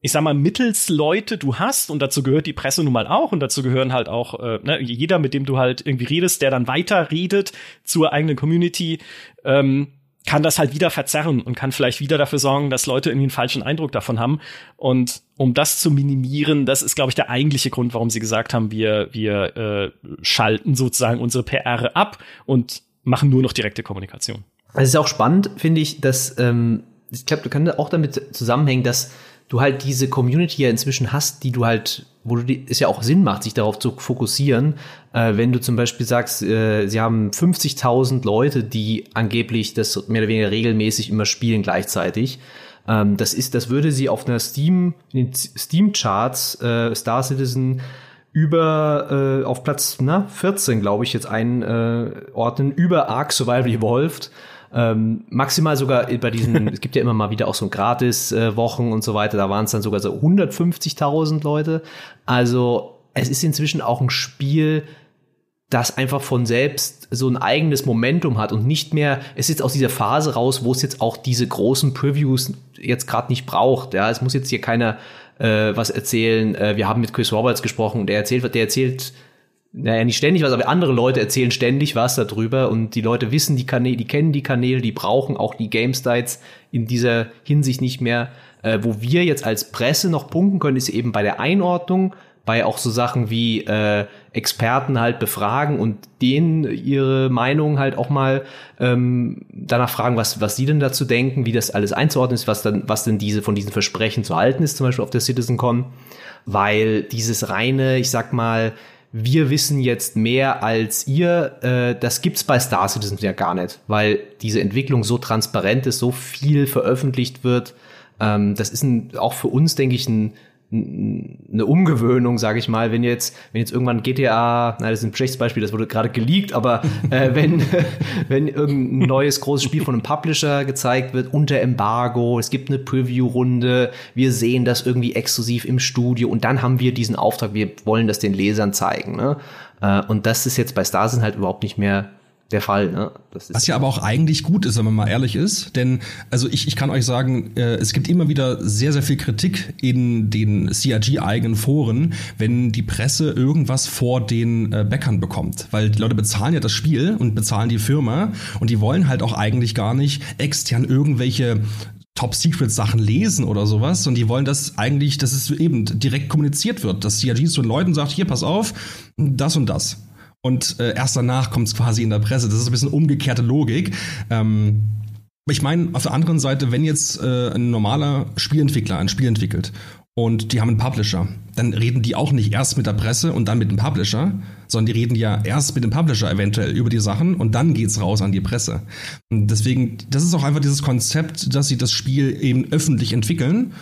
ich sag mal, mittels Leute du hast, und dazu gehört die Presse nun mal auch, und dazu gehören halt auch äh, ne, jeder, mit dem du halt irgendwie redest, der dann weiter redet zur eigenen Community, ähm, kann das halt wieder verzerren und kann vielleicht wieder dafür sorgen, dass Leute irgendwie einen falschen Eindruck davon haben. Und um das zu minimieren, das ist, glaube ich, der eigentliche Grund, warum sie gesagt haben, wir, wir äh, schalten sozusagen unsere PR ab und machen nur noch direkte Kommunikation. Es ist auch spannend, finde ich, dass ähm, ich glaube, du kannst auch damit zusammenhängen, dass du halt diese Community ja inzwischen hast, die du halt, wo du die, es ja auch Sinn macht, sich darauf zu fokussieren. Äh, wenn du zum Beispiel sagst, äh, sie haben 50.000 Leute, die angeblich das mehr oder weniger regelmäßig immer spielen gleichzeitig. Ähm, das ist, das würde sie auf einer Steam, in den Steam Charts, äh, Star Citizen über äh, auf Platz na, 14, glaube ich, jetzt einordnen, äh, über Ark Survival Evolved. Ähm, maximal sogar bei diesen, [laughs] es gibt ja immer mal wieder auch so Gratis-Wochen äh, und so weiter, da waren es dann sogar so 150.000 Leute. Also es ist inzwischen auch ein Spiel, das einfach von selbst so ein eigenes Momentum hat und nicht mehr, es ist jetzt aus dieser Phase raus, wo es jetzt auch diese großen Previews jetzt gerade nicht braucht. Ja, es muss jetzt hier keiner äh, was erzählen. Äh, wir haben mit Chris Roberts gesprochen und der erzählt, der erzählt naja, nicht ständig was, aber andere Leute erzählen ständig was darüber und die Leute wissen die Kanäle, die kennen die Kanäle, die brauchen auch die GameStites in dieser Hinsicht nicht mehr. Äh, wo wir jetzt als Presse noch punkten können, ist eben bei der Einordnung, bei auch so Sachen wie äh, Experten halt befragen und denen ihre Meinung halt auch mal ähm, danach fragen, was, was sie denn dazu denken, wie das alles einzuordnen ist, was dann, was denn diese von diesen Versprechen zu halten ist, zum Beispiel auf der CitizenCon. Weil dieses reine, ich sag mal, wir wissen jetzt mehr als ihr, äh, das gibt's bei Star Citizen ja gar nicht, weil diese Entwicklung so transparent ist, so viel veröffentlicht wird. Ähm, das ist ein, auch für uns, denke ich, ein, eine Umgewöhnung, sage ich mal, wenn jetzt, wenn jetzt irgendwann GTA, na, das ist ein schlechtes Beispiel, das wurde gerade geleakt, aber äh, [laughs] wenn, wenn irgendein neues großes Spiel von einem Publisher gezeigt wird unter Embargo, es gibt eine Preview-Runde, wir sehen das irgendwie exklusiv im Studio und dann haben wir diesen Auftrag, wir wollen das den Lesern zeigen. Ne? Äh, und das ist jetzt bei Starsin halt überhaupt nicht mehr der Fall. Ne? Was ja aber auch eigentlich gut ist, wenn man mal ehrlich ist. Denn, also ich, ich kann euch sagen, äh, es gibt immer wieder sehr, sehr viel Kritik in den CRG-eigenen Foren, wenn die Presse irgendwas vor den äh, Bäckern bekommt. Weil die Leute bezahlen ja das Spiel und bezahlen die Firma und die wollen halt auch eigentlich gar nicht extern irgendwelche Top-Secret-Sachen lesen oder sowas und die wollen das eigentlich, dass es eben direkt kommuniziert wird, dass CRG zu den Leuten sagt, hier, pass auf, das und das und äh, erst danach kommt es quasi in der Presse. Das ist ein bisschen umgekehrte Logik. Ähm, ich meine, auf der anderen Seite, wenn jetzt äh, ein normaler Spielentwickler ein Spiel entwickelt und die haben einen Publisher, dann reden die auch nicht erst mit der Presse und dann mit dem Publisher, sondern die reden ja erst mit dem Publisher eventuell über die Sachen und dann geht's raus an die Presse. Und deswegen, das ist auch einfach dieses Konzept, dass sie das Spiel eben öffentlich entwickeln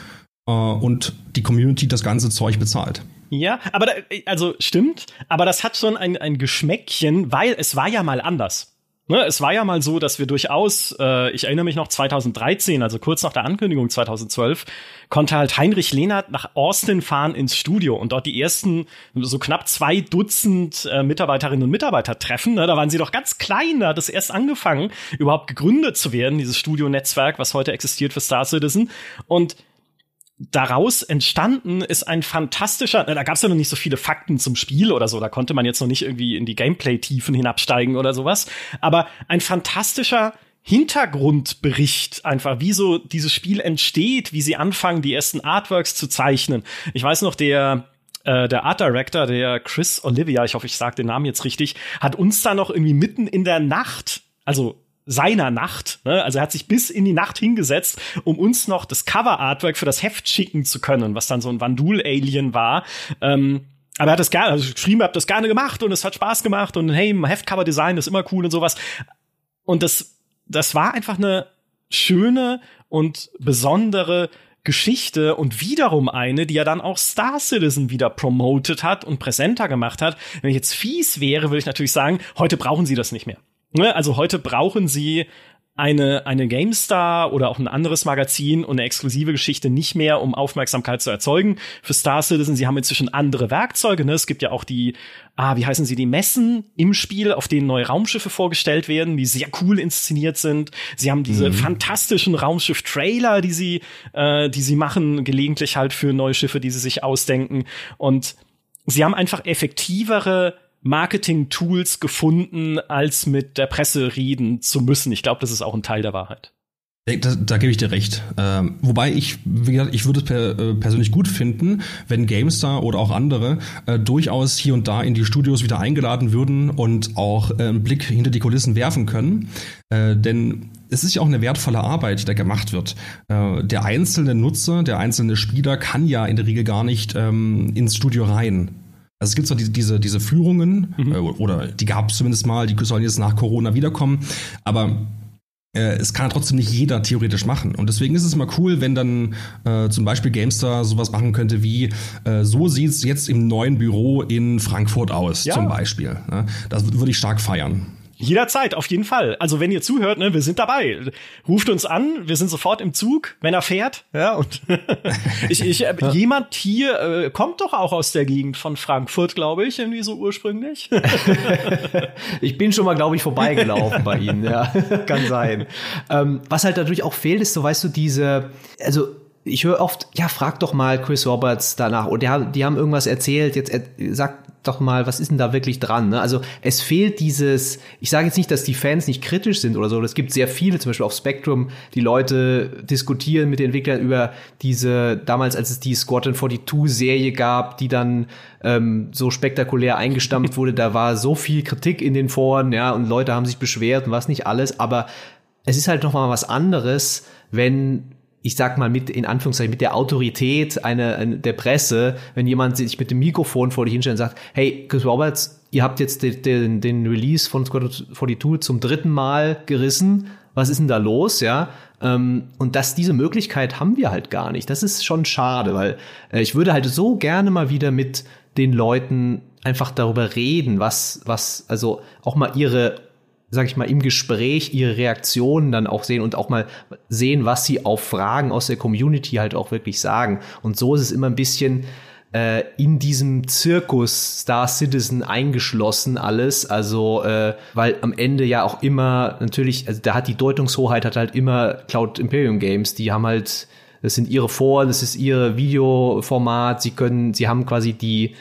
äh, und die Community das ganze Zeug bezahlt. Ja, aber da, also stimmt, aber das hat schon ein, ein Geschmäckchen, weil es war ja mal anders. Ne, es war ja mal so, dass wir durchaus, äh, ich erinnere mich noch 2013, also kurz nach der Ankündigung 2012, konnte halt Heinrich Lehnert nach Austin fahren ins Studio und dort die ersten so knapp zwei Dutzend äh, Mitarbeiterinnen und Mitarbeiter treffen. Ne, da waren sie doch ganz klein, da hat es erst angefangen, überhaupt gegründet zu werden, dieses Studio-Netzwerk, was heute existiert für Star Citizen. Und daraus entstanden ist ein fantastischer, da gab es ja noch nicht so viele Fakten zum Spiel oder so, da konnte man jetzt noch nicht irgendwie in die Gameplay-Tiefen hinabsteigen oder sowas, aber ein fantastischer Hintergrundbericht einfach, wie so dieses Spiel entsteht, wie sie anfangen, die ersten Artworks zu zeichnen. Ich weiß noch, der äh, der Art Director, der Chris Olivia, ich hoffe, ich sage den Namen jetzt richtig, hat uns da noch irgendwie mitten in der Nacht, also seiner Nacht, ne? also er hat sich bis in die Nacht hingesetzt, um uns noch das Cover-Artwork für das Heft schicken zu können, was dann so ein Vandul-Alien war. Ähm, aber er hat das gerne, also geschrieben, er hat das gerne gemacht und es hat Spaß gemacht und hey, Heftcover-Design ist immer cool und sowas. Und das, das war einfach eine schöne und besondere Geschichte und wiederum eine, die ja dann auch Star Citizen wieder promoted hat und präsenter gemacht hat. Wenn ich jetzt fies wäre, würde ich natürlich sagen, heute brauchen sie das nicht mehr. Ne? Also heute brauchen sie eine, eine GameStar oder auch ein anderes Magazin und eine exklusive Geschichte nicht mehr, um Aufmerksamkeit zu erzeugen. Für Star Citizen, sie haben inzwischen andere Werkzeuge. Ne? Es gibt ja auch die, ah, wie heißen sie, die Messen im Spiel, auf denen neue Raumschiffe vorgestellt werden, die sehr cool inszeniert sind. Sie haben diese mhm. fantastischen Raumschiff-Trailer, die sie, äh, die sie machen, gelegentlich halt für neue Schiffe, die sie sich ausdenken. Und sie haben einfach effektivere Marketing-Tools gefunden, als mit der Presse reden zu müssen. Ich glaube, das ist auch ein Teil der Wahrheit. Da, da gebe ich dir recht. Ähm, wobei ich, wie gesagt, ich würde es per, äh, persönlich gut finden, wenn GameStar oder auch andere äh, durchaus hier und da in die Studios wieder eingeladen würden und auch äh, einen Blick hinter die Kulissen werfen können. Äh, denn es ist ja auch eine wertvolle Arbeit, die gemacht wird. Äh, der einzelne Nutzer, der einzelne Spieler kann ja in der Regel gar nicht ähm, ins Studio rein. Also es gibt so diese, diese, diese Führungen, mhm. äh, oder die gab es zumindest mal, die sollen jetzt nach Corona wiederkommen, aber äh, es kann ja trotzdem nicht jeder theoretisch machen. Und deswegen ist es immer cool, wenn dann äh, zum Beispiel GameStar sowas machen könnte wie, äh, so sieht's jetzt im neuen Büro in Frankfurt aus, ja. zum Beispiel. Ne? Das würde ich stark feiern. Jederzeit, auf jeden Fall. Also wenn ihr zuhört, ne, wir sind dabei. Ruft uns an, wir sind sofort im Zug, wenn er fährt. Ja, und [laughs] ich, ich, äh, jemand hier äh, kommt doch auch aus der Gegend von Frankfurt, glaube ich, irgendwie so ursprünglich. [laughs] ich bin schon mal, glaube ich, vorbeigelaufen bei Ihnen. Ja, [laughs] kann sein. Ähm, was halt natürlich auch fehlt, ist so, weißt du, diese, also ich höre oft, ja, frag doch mal Chris Roberts danach. Und die haben, die haben irgendwas erzählt, jetzt er, sag doch mal, was ist denn da wirklich dran? Ne? Also es fehlt dieses, ich sage jetzt nicht, dass die Fans nicht kritisch sind oder so. Es gibt sehr viele, zum Beispiel auf Spectrum, die Leute diskutieren mit den Entwicklern über diese, damals als es die Squadron 42-Serie gab, die dann ähm, so spektakulär eingestampft wurde, da war so viel Kritik in den Foren, ja, und Leute haben sich beschwert und was nicht alles, aber es ist halt noch mal was anderes, wenn ich sag mal mit in Anführungszeichen mit der Autorität einer eine, der Presse, wenn jemand sich mit dem Mikrofon vor dich hinstellt und sagt, hey, Chris Roberts, ihr habt jetzt den, den, den Release von Squad 42 zum dritten Mal gerissen, was ist denn da los, ja? Ähm, und dass diese Möglichkeit haben wir halt gar nicht. Das ist schon schade, weil äh, ich würde halt so gerne mal wieder mit den Leuten einfach darüber reden, was, was, also auch mal ihre sag ich mal, im Gespräch ihre Reaktionen dann auch sehen und auch mal sehen, was sie auf Fragen aus der Community halt auch wirklich sagen. Und so ist es immer ein bisschen äh, in diesem Zirkus Star Citizen eingeschlossen alles. Also, äh, weil am Ende ja auch immer natürlich, also da hat die Deutungshoheit hat halt immer Cloud Imperium Games, die haben halt, das sind ihre Vor, das ist ihr Videoformat, sie können, sie haben quasi die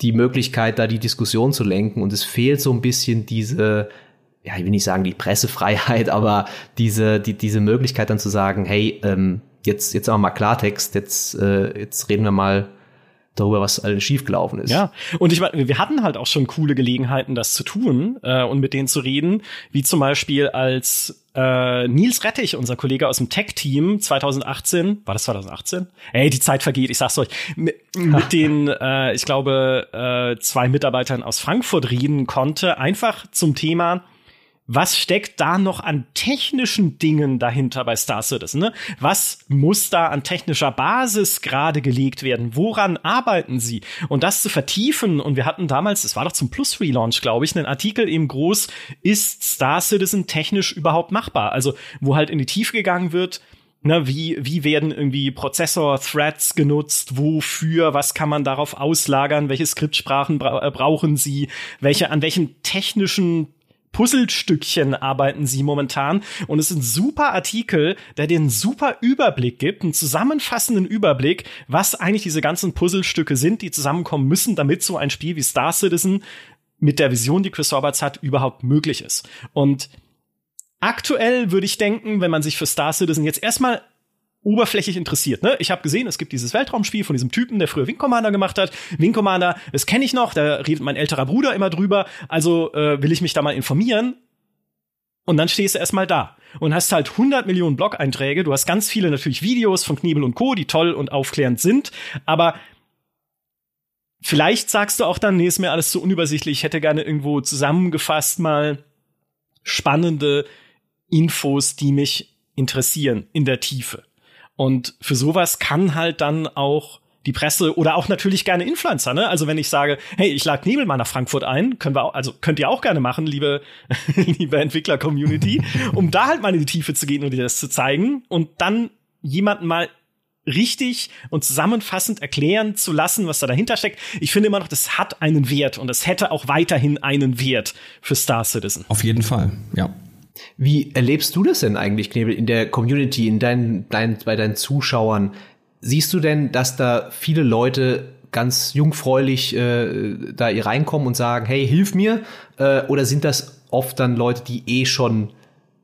die Möglichkeit, da die Diskussion zu lenken. Und es fehlt so ein bisschen diese, ja, ich will nicht sagen die Pressefreiheit, [laughs] aber diese, die, diese Möglichkeit dann zu sagen, hey, ähm, jetzt, jetzt aber mal Klartext, jetzt, äh, jetzt reden wir mal darüber, was alles schiefgelaufen ist. Ja, und ich meine, wir hatten halt auch schon coole Gelegenheiten, das zu tun äh, und mit denen zu reden, wie zum Beispiel als äh, Nils Rettich, unser Kollege aus dem Tech-Team 2018, war das 2018? Ey, die Zeit vergeht, ich sag's euch, mit, mit [laughs] den, äh, ich glaube, äh, zwei Mitarbeitern aus Frankfurt reden konnte, einfach zum Thema, was steckt da noch an technischen Dingen dahinter bei Star Citizen? Ne? Was muss da an technischer Basis gerade gelegt werden? Woran arbeiten sie? Und das zu vertiefen, und wir hatten damals, es war doch zum Plus-Relaunch, glaube ich, einen Artikel eben groß, ist Star Citizen technisch überhaupt machbar? Also, wo halt in die Tiefe gegangen wird, Ne, wie, wie werden irgendwie Prozessor-Threads genutzt? Wofür? Was kann man darauf auslagern? Welche Skriptsprachen bra äh, brauchen sie? Welche, an welchen technischen Puzzlestückchen arbeiten sie momentan. Und es ist ein super Artikel, der einen super Überblick gibt, einen zusammenfassenden Überblick, was eigentlich diese ganzen Puzzlestücke sind, die zusammenkommen müssen, damit so ein Spiel wie Star Citizen mit der Vision, die Chris Roberts hat, überhaupt möglich ist. Und aktuell würde ich denken, wenn man sich für Star Citizen jetzt erstmal oberflächlich interessiert. Ne? Ich habe gesehen, es gibt dieses Weltraumspiel von diesem Typen, der früher Wing Commander gemacht hat. Wing Commander, das kenne ich noch, da redet mein älterer Bruder immer drüber. Also äh, will ich mich da mal informieren. Und dann stehst du erstmal da und hast halt 100 Millionen Blog-Einträge. Du hast ganz viele natürlich Videos von Kniebel und Co., die toll und aufklärend sind. Aber vielleicht sagst du auch dann, nee, ist mir alles zu unübersichtlich. Ich hätte gerne irgendwo zusammengefasst mal spannende Infos, die mich interessieren in der Tiefe. Und für sowas kann halt dann auch die Presse oder auch natürlich gerne Influencer, ne? Also wenn ich sage, hey, ich lade Nebel mal nach Frankfurt ein, können wir auch, also könnt ihr auch gerne machen, liebe, [laughs] liebe Entwickler-Community, um da halt mal in die Tiefe zu gehen und dir das zu zeigen und dann jemanden mal richtig und zusammenfassend erklären zu lassen, was da dahinter steckt. Ich finde immer noch, das hat einen Wert und es hätte auch weiterhin einen Wert für Star Citizen. Auf jeden Fall, ja. Wie erlebst du das denn eigentlich, Knebel, in der Community, in deinen, dein, bei deinen Zuschauern? Siehst du denn, dass da viele Leute ganz jungfräulich äh, da reinkommen und sagen, hey, hilf mir? Äh, oder sind das oft dann Leute, die eh schon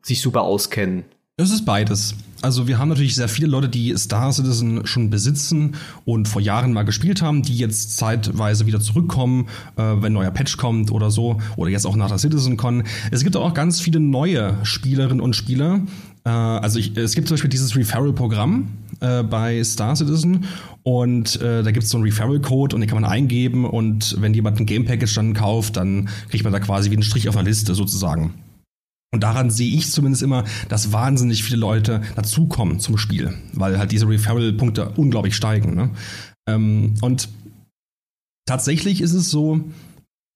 sich super auskennen? Es ist beides. Also wir haben natürlich sehr viele Leute, die Star Citizen schon besitzen und vor Jahren mal gespielt haben, die jetzt zeitweise wieder zurückkommen, äh, wenn neuer Patch kommt oder so, oder jetzt auch nach der CitizenCon. Es gibt auch ganz viele neue Spielerinnen und Spieler. Äh, also ich, es gibt zum Beispiel dieses Referral-Programm äh, bei Star Citizen und äh, da gibt es so einen Referral-Code und den kann man eingeben und wenn jemand ein Game-Package dann kauft, dann kriegt man da quasi wie einen Strich auf einer Liste sozusagen. Und daran sehe ich zumindest immer, dass wahnsinnig viele Leute dazukommen zum Spiel, weil halt diese Referral-Punkte unglaublich steigen. Ne? Ähm, und tatsächlich ist es so,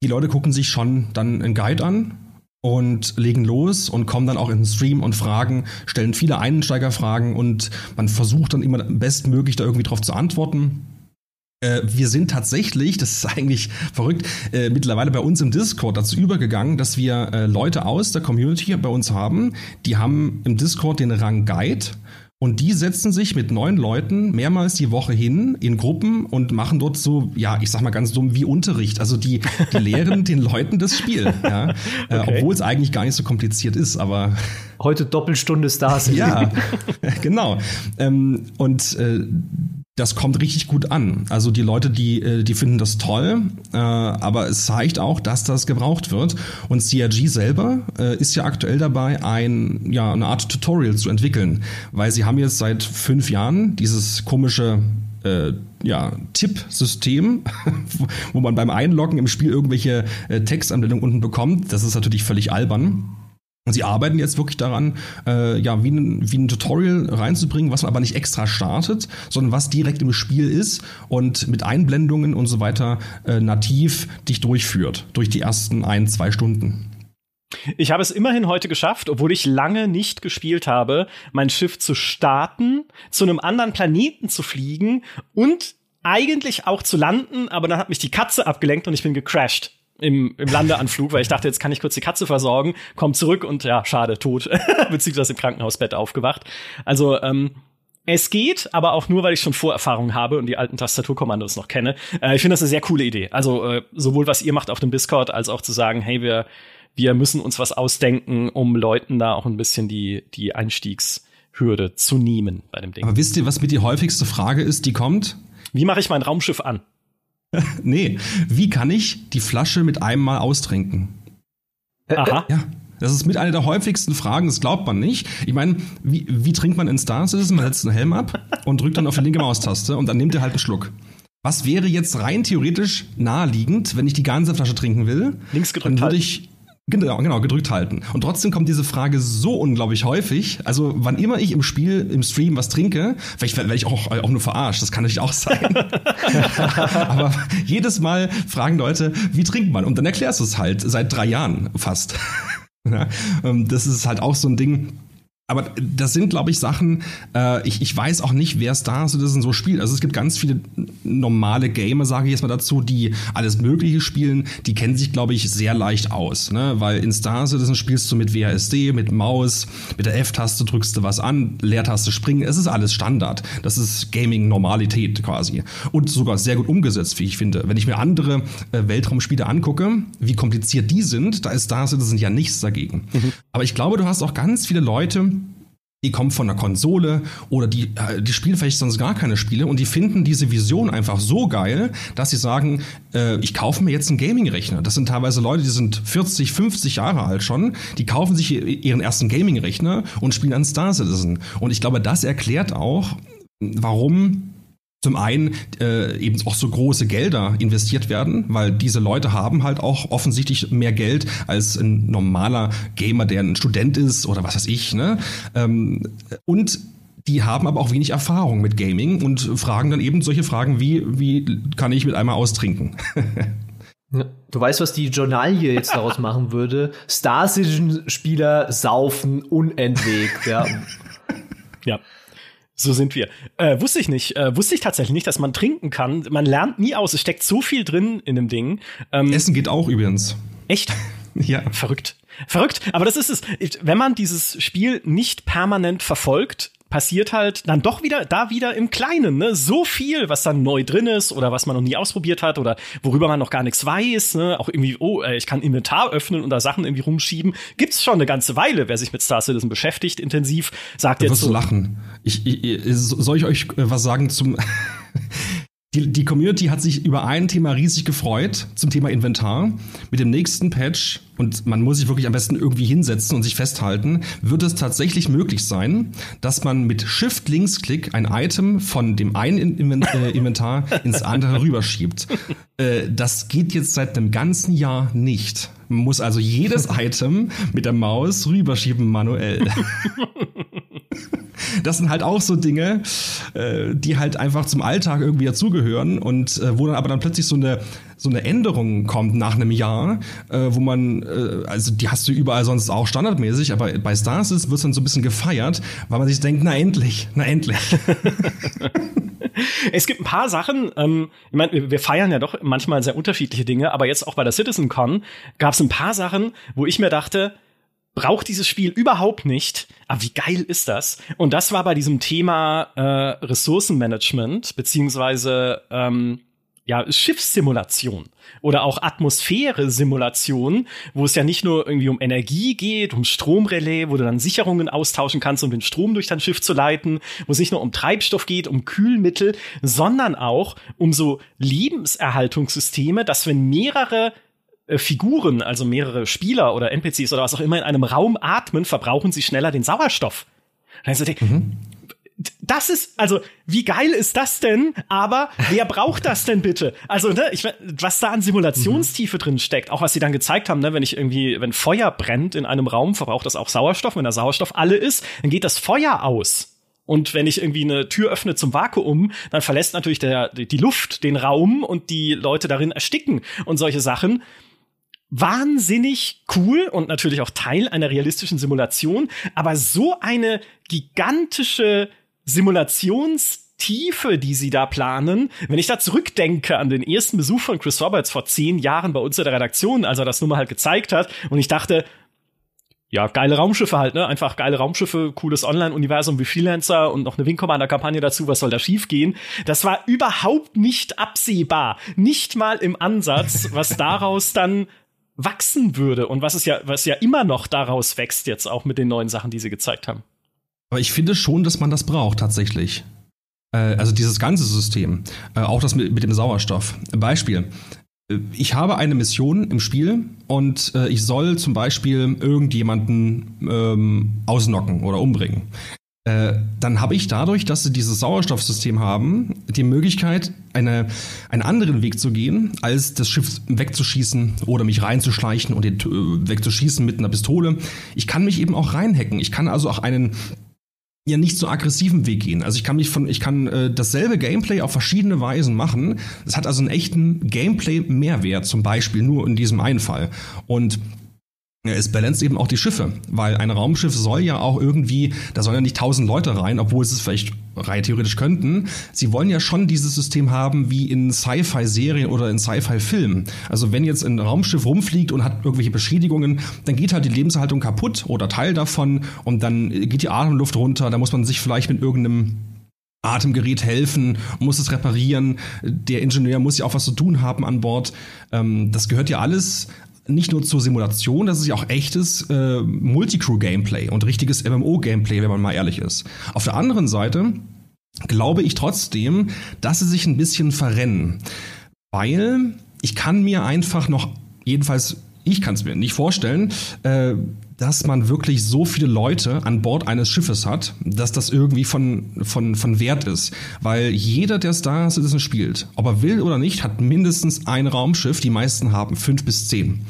die Leute gucken sich schon dann einen Guide an und legen los und kommen dann auch in den Stream und fragen, stellen viele Einsteigerfragen und man versucht dann immer bestmöglich da irgendwie drauf zu antworten. Äh, wir sind tatsächlich, das ist [laughs] eigentlich verrückt, äh, mittlerweile bei uns im Discord dazu übergegangen, dass wir äh, Leute aus der Community bei uns haben, die haben im Discord den Rang Guide. Und die setzen sich mit neun Leuten mehrmals die Woche hin in Gruppen und machen dort so, ja, ich sag mal ganz dumm, wie Unterricht. Also die, die lehren [laughs] den Leuten das Spiel. Ja? Äh, okay. Äh, Obwohl es eigentlich gar nicht so kompliziert ist, aber. Heute Doppelstunde Stars. [laughs] ja, genau. Ähm, und äh, das kommt richtig gut an. Also die Leute, die, äh, die finden das toll, äh, aber es zeigt auch, dass das gebraucht wird. Und CRG selber äh, ist ja aktuell dabei, ein, ja, eine Art Tutorial zu entwickeln, weil sie haben jetzt seit fünf Jahren dieses komische äh, ja, Tippsystem, [laughs] wo man beim Einloggen im Spiel irgendwelche äh, Textanmeldungen unten bekommt. Das ist natürlich völlig albern. Und sie arbeiten jetzt wirklich daran, äh, ja, wie ein, wie ein Tutorial reinzubringen, was man aber nicht extra startet, sondern was direkt im Spiel ist und mit Einblendungen und so weiter äh, nativ dich durchführt, durch die ersten ein, zwei Stunden. Ich habe es immerhin heute geschafft, obwohl ich lange nicht gespielt habe, mein Schiff zu starten, zu einem anderen Planeten zu fliegen und eigentlich auch zu landen, aber dann hat mich die Katze abgelenkt und ich bin gecrashed im, im Landeanflug, weil ich dachte, jetzt kann ich kurz die Katze versorgen, komm zurück und ja, schade, tot, [laughs] beziehungsweise im Krankenhausbett aufgewacht. Also, ähm, es geht, aber auch nur, weil ich schon Vorerfahrung habe und die alten Tastaturkommandos noch kenne. Äh, ich finde das eine sehr coole Idee. Also äh, sowohl was ihr macht auf dem Discord, als auch zu sagen, hey, wir, wir müssen uns was ausdenken, um Leuten da auch ein bisschen die, die Einstiegshürde zu nehmen bei dem Ding. Aber wisst ihr, was mit die häufigste Frage ist, die kommt? Wie mache ich mein Raumschiff an? [laughs] nee, wie kann ich die Flasche mit einem Mal austrinken? Aha. Ja. Das ist mit einer der häufigsten Fragen, das glaubt man nicht. Ich meine, wie, wie trinkt man in Star Citizen? Man setzt einen Helm ab und drückt dann auf die linke Maustaste und dann nimmt er halt einen Schluck. Was wäre jetzt rein theoretisch naheliegend, wenn ich die ganze Flasche trinken will? Links gedrückt dann würde ich Genau, genau, gedrückt halten. Und trotzdem kommt diese Frage so unglaublich häufig. Also, wann immer ich im Spiel, im Stream was trinke, vielleicht werde ich auch, auch nur verarscht, das kann natürlich auch sein. [laughs] Aber jedes Mal fragen Leute, wie trinkt man? Und dann erklärst du es halt seit drei Jahren fast. [laughs] Ähm, das ist halt auch so ein Ding aber das sind, glaube ich, Sachen, äh, ich, ich weiß auch nicht, wer Star Citizen so spielt. Also es gibt ganz viele normale Gamer, sage ich jetzt mal dazu, die alles Mögliche spielen. Die kennen sich, glaube ich, sehr leicht aus. Ne? Weil in Star Citizen spielst du mit WASD, mit Maus, mit der F-Taste drückst du was an, Leertaste springen. Es ist alles Standard. Das ist Gaming-Normalität quasi. Und sogar sehr gut umgesetzt, wie ich finde. Wenn ich mir andere äh, Weltraumspiele angucke, wie kompliziert die sind, da ist Star Citizen ja nichts dagegen. Mhm. Aber ich glaube, du hast auch ganz viele Leute, die kommen von der Konsole oder die, äh, die spielen vielleicht sonst gar keine Spiele und die finden diese Vision einfach so geil, dass sie sagen, äh, ich kaufe mir jetzt einen Gaming-Rechner. Das sind teilweise Leute, die sind 40, 50 Jahre alt schon, die kaufen sich ihren ersten Gaming-Rechner und spielen an Star Citizen. Und ich glaube, das erklärt auch, warum zum einen äh, eben auch so große Gelder investiert werden, weil diese Leute haben halt auch offensichtlich mehr Geld als ein normaler Gamer, der ein Student ist oder was weiß ich. Ne? Ähm, und die haben aber auch wenig Erfahrung mit Gaming und fragen dann eben solche Fragen wie, wie kann ich mit einmal austrinken? [laughs] Du weißt, was die Journalie jetzt daraus machen würde? Star Citizen-Spieler saufen unentwegt, ja. Ja. So sind wir. Äh, wusste ich nicht. Äh, wusste ich tatsächlich nicht, dass man trinken kann. Man lernt nie aus. Es steckt so viel drin in dem Ding. Ähm, Essen geht auch übrigens. Echt? [laughs] ja. Verrückt. Verrückt. Aber das ist es. Wenn man dieses Spiel nicht permanent verfolgt, passiert halt dann doch wieder da wieder im Kleinen, ne? So viel, was dann neu drin ist oder was man noch nie ausprobiert hat oder worüber man noch gar nichts weiß, ne? Auch irgendwie, oh, äh, ich kann Inventar öffnen und da Sachen irgendwie rumschieben. Gibt's schon eine ganze Weile, wer sich mit Star Citizen beschäftigt, intensiv, sagt da jetzt. so, lachen. Ich, ich, soll ich euch äh, was sagen zum Die, die Community hat sich über ein Thema riesig gefreut, zum Thema Inventar. Mit dem nächsten Patch, und man muss sich wirklich am besten irgendwie hinsetzen und sich festhalten, wird es tatsächlich möglich sein, dass man mit Shift-Links-Klick ein Item von dem einen äh, [laughs] Inventar ins andere rüberschiebt. Äh, das geht jetzt seit einem ganzen Jahr nicht. Man muss also jedes [laughs] Item mit der Maus rüberschieben manuell. [laughs] das sind halt auch so Dinge, äh, die halt einfach zum Alltag irgendwie dazugehören und äh, wo dann aber dann plötzlich so eine so eine Änderung kommt nach einem Jahr, äh, wo man, also die hast du überall sonst auch standardmäßig, aber bei Stars wird es dann so ein bisschen gefeiert, weil man sich denkt, na endlich, na endlich. [laughs] es gibt ein paar Sachen, ähm, ich meine, wir feiern ja doch manchmal sehr unterschiedliche Dinge, aber jetzt auch bei der CitizenCon gab es ein paar Sachen, wo ich mir dachte, braucht dieses Spiel überhaupt nicht. Aber wie geil ist das? Und das war bei diesem Thema äh, Ressourcenmanagement beziehungsweise ähm, ja, Schiffssimulation oder auch Atmosphäre-Simulation, wo es ja nicht nur irgendwie um Energie geht, um Stromrelais, wo du dann Sicherungen austauschen kannst, um den Strom durch dein Schiff zu leiten, wo es nicht nur um Treibstoff geht, um Kühlmittel, sondern auch um so Lebenserhaltungssysteme, dass wenn mehrere äh, Figuren, also mehrere Spieler oder NPCs oder was auch immer in einem Raum atmen, verbrauchen sie schneller den Sauerstoff. Also, mhm. Das ist, also, wie geil ist das denn? Aber wer braucht das denn bitte? Also, ne, ich, was da an Simulationstiefe mhm. drin steckt, auch was sie dann gezeigt haben, ne, wenn ich irgendwie, wenn Feuer brennt in einem Raum, verbraucht das auch Sauerstoff. Wenn der Sauerstoff alle ist, dann geht das Feuer aus. Und wenn ich irgendwie eine Tür öffne zum Vakuum, dann verlässt natürlich der, die Luft den Raum und die Leute darin ersticken und solche Sachen wahnsinnig cool und natürlich auch Teil einer realistischen Simulation, aber so eine gigantische Simulationstiefe, die sie da planen. Wenn ich da zurückdenke an den ersten Besuch von Chris Roberts vor zehn Jahren bei uns in der Redaktion, als er das nun mal halt gezeigt hat, und ich dachte, ja, geile Raumschiffe halt, ne? Einfach geile Raumschiffe, cooles Online-Universum wie Freelancer und noch eine Wing Commander-Kampagne dazu, was soll da schiefgehen? Das war überhaupt nicht absehbar. Nicht mal im Ansatz, was daraus dann wachsen würde und was es ja, was ja immer noch daraus wächst jetzt auch mit den neuen Sachen, die sie gezeigt haben. Aber ich finde schon, dass man das braucht tatsächlich. Äh, also dieses ganze System, äh, auch das mit, mit dem Sauerstoff. Beispiel. Äh, ich habe eine Mission im Spiel und äh, ich soll zum Beispiel irgendjemanden ähm, ausnocken oder umbringen. Äh, dann habe ich dadurch, dass sie dieses Sauerstoffsystem haben, die Möglichkeit, eine, einen anderen Weg zu gehen, als das Schiff wegzuschießen oder mich reinzuschleichen und den äh, wegzuschießen mit einer Pistole. Ich kann mich eben auch reinhacken. Ich kann also auch einen ja nicht so aggressiven Weg gehen. Also ich kann mich von, ich kann äh, dasselbe Gameplay auf verschiedene Weisen machen. Es hat also einen echten Gameplay-Mehrwert, zum Beispiel nur in diesem einen Fall. Und es balanced eben auch die Schiffe, weil ein Raumschiff soll ja auch irgendwie, da sollen ja nicht tausend Leute rein, obwohl sie es vielleicht rein theoretisch könnten. Sie wollen ja schon dieses System haben wie in Sci-Fi-Serien oder in Sci-Fi-Filmen. Also wenn jetzt ein Raumschiff rumfliegt und hat irgendwelche Beschädigungen, dann geht halt die Lebenserhaltung kaputt oder Teil davon und dann geht die Atemluft runter, da muss man sich vielleicht mit irgendeinem Atemgerät helfen, muss es reparieren. Der Ingenieur muss ja auch was zu tun haben an Bord. Ähm, das gehört ja alles nicht nur zur Simulation, das ist ja auch echtes äh, Multicrew-Gameplay und richtiges MMO-Gameplay, wenn man mal ehrlich ist. Auf der anderen Seite glaube ich trotzdem, dass sie sich ein bisschen verrennen. Weil ich kann mir einfach noch, jedenfalls ich kann es mir nicht vorstellen, äh, dass man wirklich so viele Leute an Bord eines Schiffes hat, dass das irgendwie von, von, von Wert ist. Weil jeder, der Star Citizen spielt, ob er will oder nicht, hat mindestens ein Raumschiff. Die meisten haben fünf bis zehn.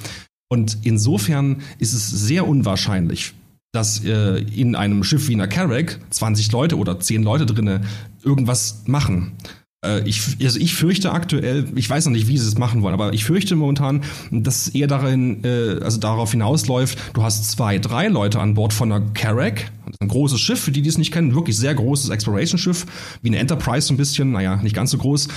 Und insofern ist es sehr unwahrscheinlich, dass äh, in einem Schiff wie einer Carrack 20 Leute oder 10 Leute drinne irgendwas machen. Äh, ich, also ich fürchte aktuell, ich weiß noch nicht, wie sie es machen wollen, aber ich fürchte momentan, dass es eher darin, äh, also darauf hinausläuft, du hast zwei, drei Leute an Bord von einer Carrack, ein großes Schiff, für die, die es nicht kennen, wirklich sehr großes Exploration-Schiff, wie eine Enterprise so ein bisschen, naja, nicht ganz so groß.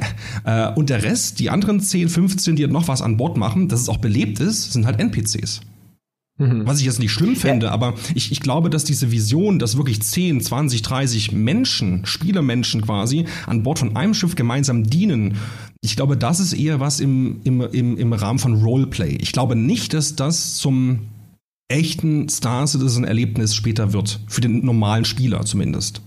[laughs] äh, und der Rest, die anderen 10, 15, die noch was an Bord machen, dass es auch belebt ist, sind halt NPCs. Mhm. Was ich jetzt nicht schlimm fände, ja. aber ich, ich glaube, dass diese Vision, dass wirklich 10, 20, 30 Menschen, Spielermenschen quasi, an Bord von einem Schiff gemeinsam dienen, ich glaube, das ist eher was im, im, im, im Rahmen von Roleplay. Ich glaube nicht, dass das zum echten Star Citizen-Erlebnis später wird. Für den normalen Spieler zumindest.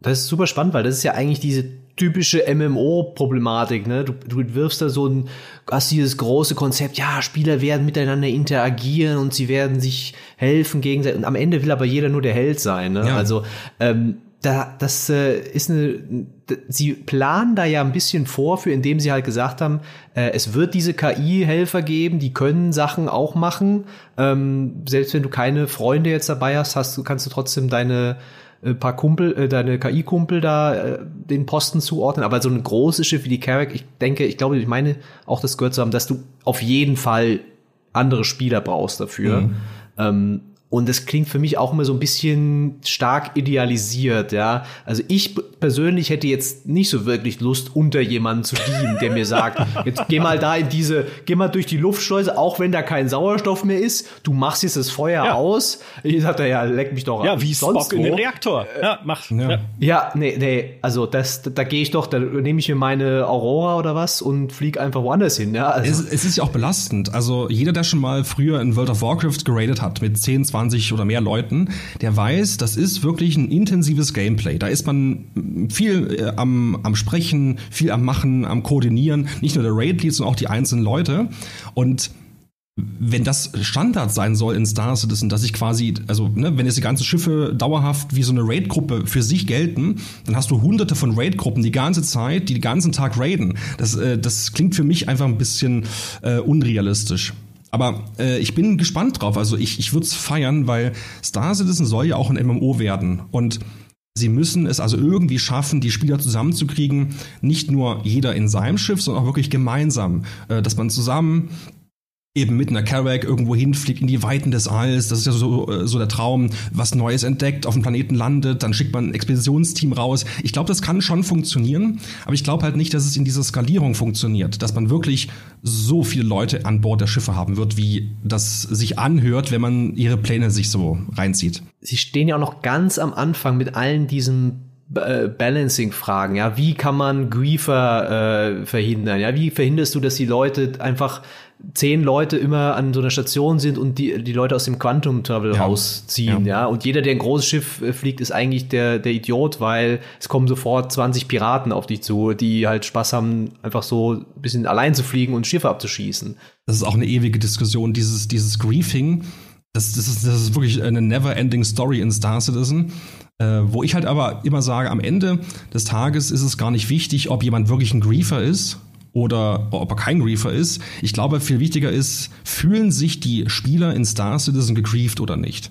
Das ist super spannend, weil das ist ja eigentlich diese typische MMO-Problematik, ne? Du, du wirfst da so ein, hast dieses große Konzept, ja, Spieler werden miteinander interagieren und sie werden sich helfen gegenseitig. Und am Ende will aber jeder nur der Held sein, ne? Ja. Also, ähm, da, das äh, ist eine, sie planen da ja ein bisschen vor, für indem sie halt gesagt haben, äh, es wird diese KI-Helfer geben, die können Sachen auch machen. Ähm, selbst wenn du keine Freunde jetzt dabei hast, hast du, kannst du trotzdem deine äh, paar Kumpel, äh, deine KI-Kumpel da äh, den Posten zuordnen, aber so ein großes Schiff wie die Carrack, ich denke, ich glaube, ich meine auch das gehört zu haben, dass du auf jeden Fall andere Spieler brauchst dafür. Mhm. Ähm, und das klingt für mich auch immer so ein bisschen stark idealisiert, ja. Also ich persönlich hätte jetzt nicht so wirklich Lust, unter jemanden zu dienen, der mir sagt, [laughs] jetzt geh mal da in diese, geh mal durch die Luftschleuse, auch wenn da kein Sauerstoff mehr ist, du machst jetzt das Feuer ja. aus. Ich sagte, ja, leck mich doch Ja, an. wie sonst Spock in den Reaktor. Ja, mach. Ja, ja nee, nee, also das, da, da gehe ich doch, da nehme ich mir meine Aurora oder was und flieg einfach woanders hin, ja. Also. Es, es ist ja auch belastend. Also jeder, der schon mal früher in World of Warcraft geradet hat, mit 10, 20 20 oder mehr Leuten, der weiß, das ist wirklich ein intensives Gameplay. Da ist man viel äh, am, am Sprechen, viel am Machen, am Koordinieren. Nicht nur der Raid-Lead, sondern auch die einzelnen Leute. Und wenn das Standard sein soll in Star Citizen, dass ich quasi, also ne, wenn jetzt die ganzen Schiffe dauerhaft wie so eine Raid-Gruppe für sich gelten, dann hast du hunderte von Raid-Gruppen die ganze Zeit, die den ganzen Tag raiden. Das, äh, das klingt für mich einfach ein bisschen äh, unrealistisch. Aber äh, ich bin gespannt drauf. Also ich, ich würde es feiern, weil Star Citizen soll ja auch ein MMO werden. Und sie müssen es also irgendwie schaffen, die Spieler zusammenzukriegen. Nicht nur jeder in seinem Schiff, sondern auch wirklich gemeinsam. Äh, dass man zusammen eben mit einer Carrack irgendwo hinfliegt in die Weiten des Alls. Das ist ja so, äh, so der Traum, was Neues entdeckt, auf dem Planeten landet, dann schickt man ein Expeditionsteam raus. Ich glaube, das kann schon funktionieren, aber ich glaube halt nicht, dass es in dieser Skalierung funktioniert, dass man wirklich so viele Leute an Bord der Schiffe haben wird, wie das sich anhört, wenn man ihre Pläne sich so reinzieht. Sie stehen ja auch noch ganz am Anfang mit allen diesen äh, Balancing-Fragen, ja, wie kann man Griefer äh, verhindern, ja, wie verhinderst du, dass die Leute einfach zehn Leute immer an so einer Station sind und die, die Leute aus dem Quantum Travel ja. rausziehen, ja. ja. Und jeder, der ein großes Schiff äh, fliegt, ist eigentlich der, der Idiot, weil es kommen sofort 20 Piraten auf dich zu, die halt Spaß haben, einfach so ein bisschen allein zu fliegen und Schiffe abzuschießen. Das ist auch eine ewige Diskussion, dieses, dieses Griefing. Das, das, ist, das ist wirklich eine never-ending Story in Star Citizen. Äh, wo ich halt aber immer sage, am Ende des Tages ist es gar nicht wichtig, ob jemand wirklich ein Griefer ist oder ob er kein Griefer ist. Ich glaube, viel wichtiger ist, fühlen sich die Spieler in Star Citizen gegrieft oder nicht?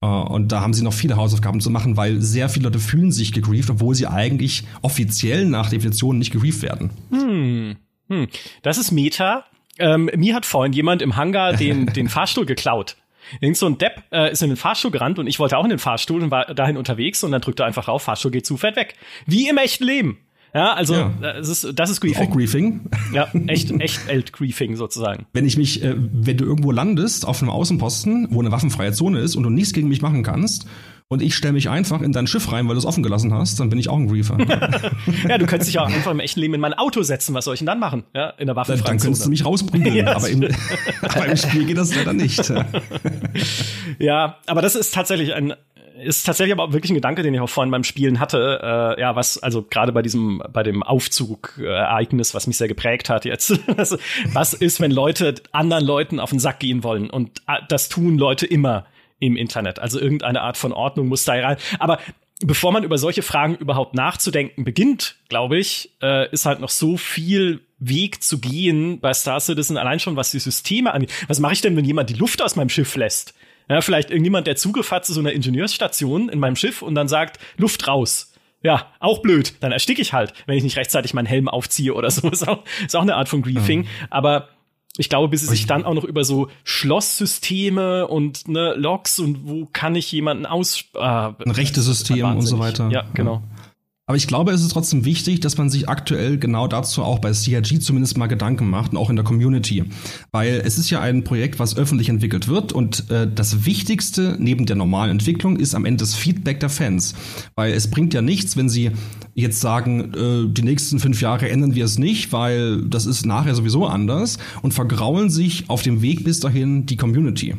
Äh, und da haben sie noch viele Hausaufgaben zu machen, weil sehr viele Leute fühlen sich gegrieft, obwohl sie eigentlich offiziell nach Definition nicht gegrieft werden. Hm. Hm. Das ist Meta. Ähm, mir hat vorhin jemand im Hangar den, [laughs] den Fahrstuhl geklaut. Irgend so ein Depp äh, ist in den Fahrstuhl gerannt und ich wollte auch in den Fahrstuhl und war dahin unterwegs und dann drückte er einfach rauf, Fahrstuhl geht zu, fährt weg. Wie im echten Leben. Ja, also ja. Das, ist, das ist Griefing. Auch Griefing. Ja, echt, echt Alt-Griefing sozusagen. Wenn ich mich, äh, wenn du irgendwo landest auf einem Außenposten, wo eine waffenfreie Zone ist und du nichts gegen mich machen kannst und ich stelle mich einfach in dein Schiff rein, weil du es offen gelassen hast, dann bin ich auch ein Griefer. [laughs] ja, du könntest dich auch einfach im echten Leben in mein Auto setzen. Was soll ich denn dann machen? Ja, in der Waffe. Dann, dann könntest du mich rausprügeln. [laughs] ja, aber, im, [laughs] aber im Spiel geht das leider nicht. ja, aber das ist tatsächlich ein ist tatsächlich aber auch wirklich ein Gedanke, den ich auch vorhin beim Spielen hatte. Äh, ja, was also gerade bei diesem bei dem Aufzug-Ereignis, was mich sehr geprägt hat jetzt. [laughs] was ist, wenn Leute anderen Leuten auf den Sack gehen wollen? Und äh, das tun Leute immer im Internet. Also irgendeine Art von Ordnung muss da rein. Aber bevor man über solche Fragen überhaupt nachzudenken beginnt, glaube ich, äh, ist halt noch so viel Weg zu gehen bei Star Citizen, allein schon was die Systeme angeht. Was mache ich denn, wenn jemand die Luft aus meinem Schiff lässt? Ja, vielleicht irgendjemand, der zugefahrt zu so einer Ingenieursstation in meinem Schiff und dann sagt, Luft raus. Ja, auch blöd. Dann ersticke ich halt, wenn ich nicht rechtzeitig meinen Helm aufziehe oder so. [laughs] Ist auch, ist auch eine Art von Griefing. Mhm. Aber ich glaube, bis es sich dann auch noch über so Schlosssysteme und ne, Logs und wo kann ich jemanden aus äh, ein rechtes System und so weiter. Ja, genau. Aber ich glaube, es ist trotzdem wichtig, dass man sich aktuell genau dazu auch bei CRG zumindest mal Gedanken macht und auch in der Community. Weil es ist ja ein Projekt, was öffentlich entwickelt wird und äh, das Wichtigste neben der normalen Entwicklung ist am Ende das Feedback der Fans. Weil es bringt ja nichts, wenn sie jetzt sagen, äh, die nächsten fünf Jahre ändern wir es nicht, weil das ist nachher sowieso anders und vergraulen sich auf dem Weg bis dahin die Community.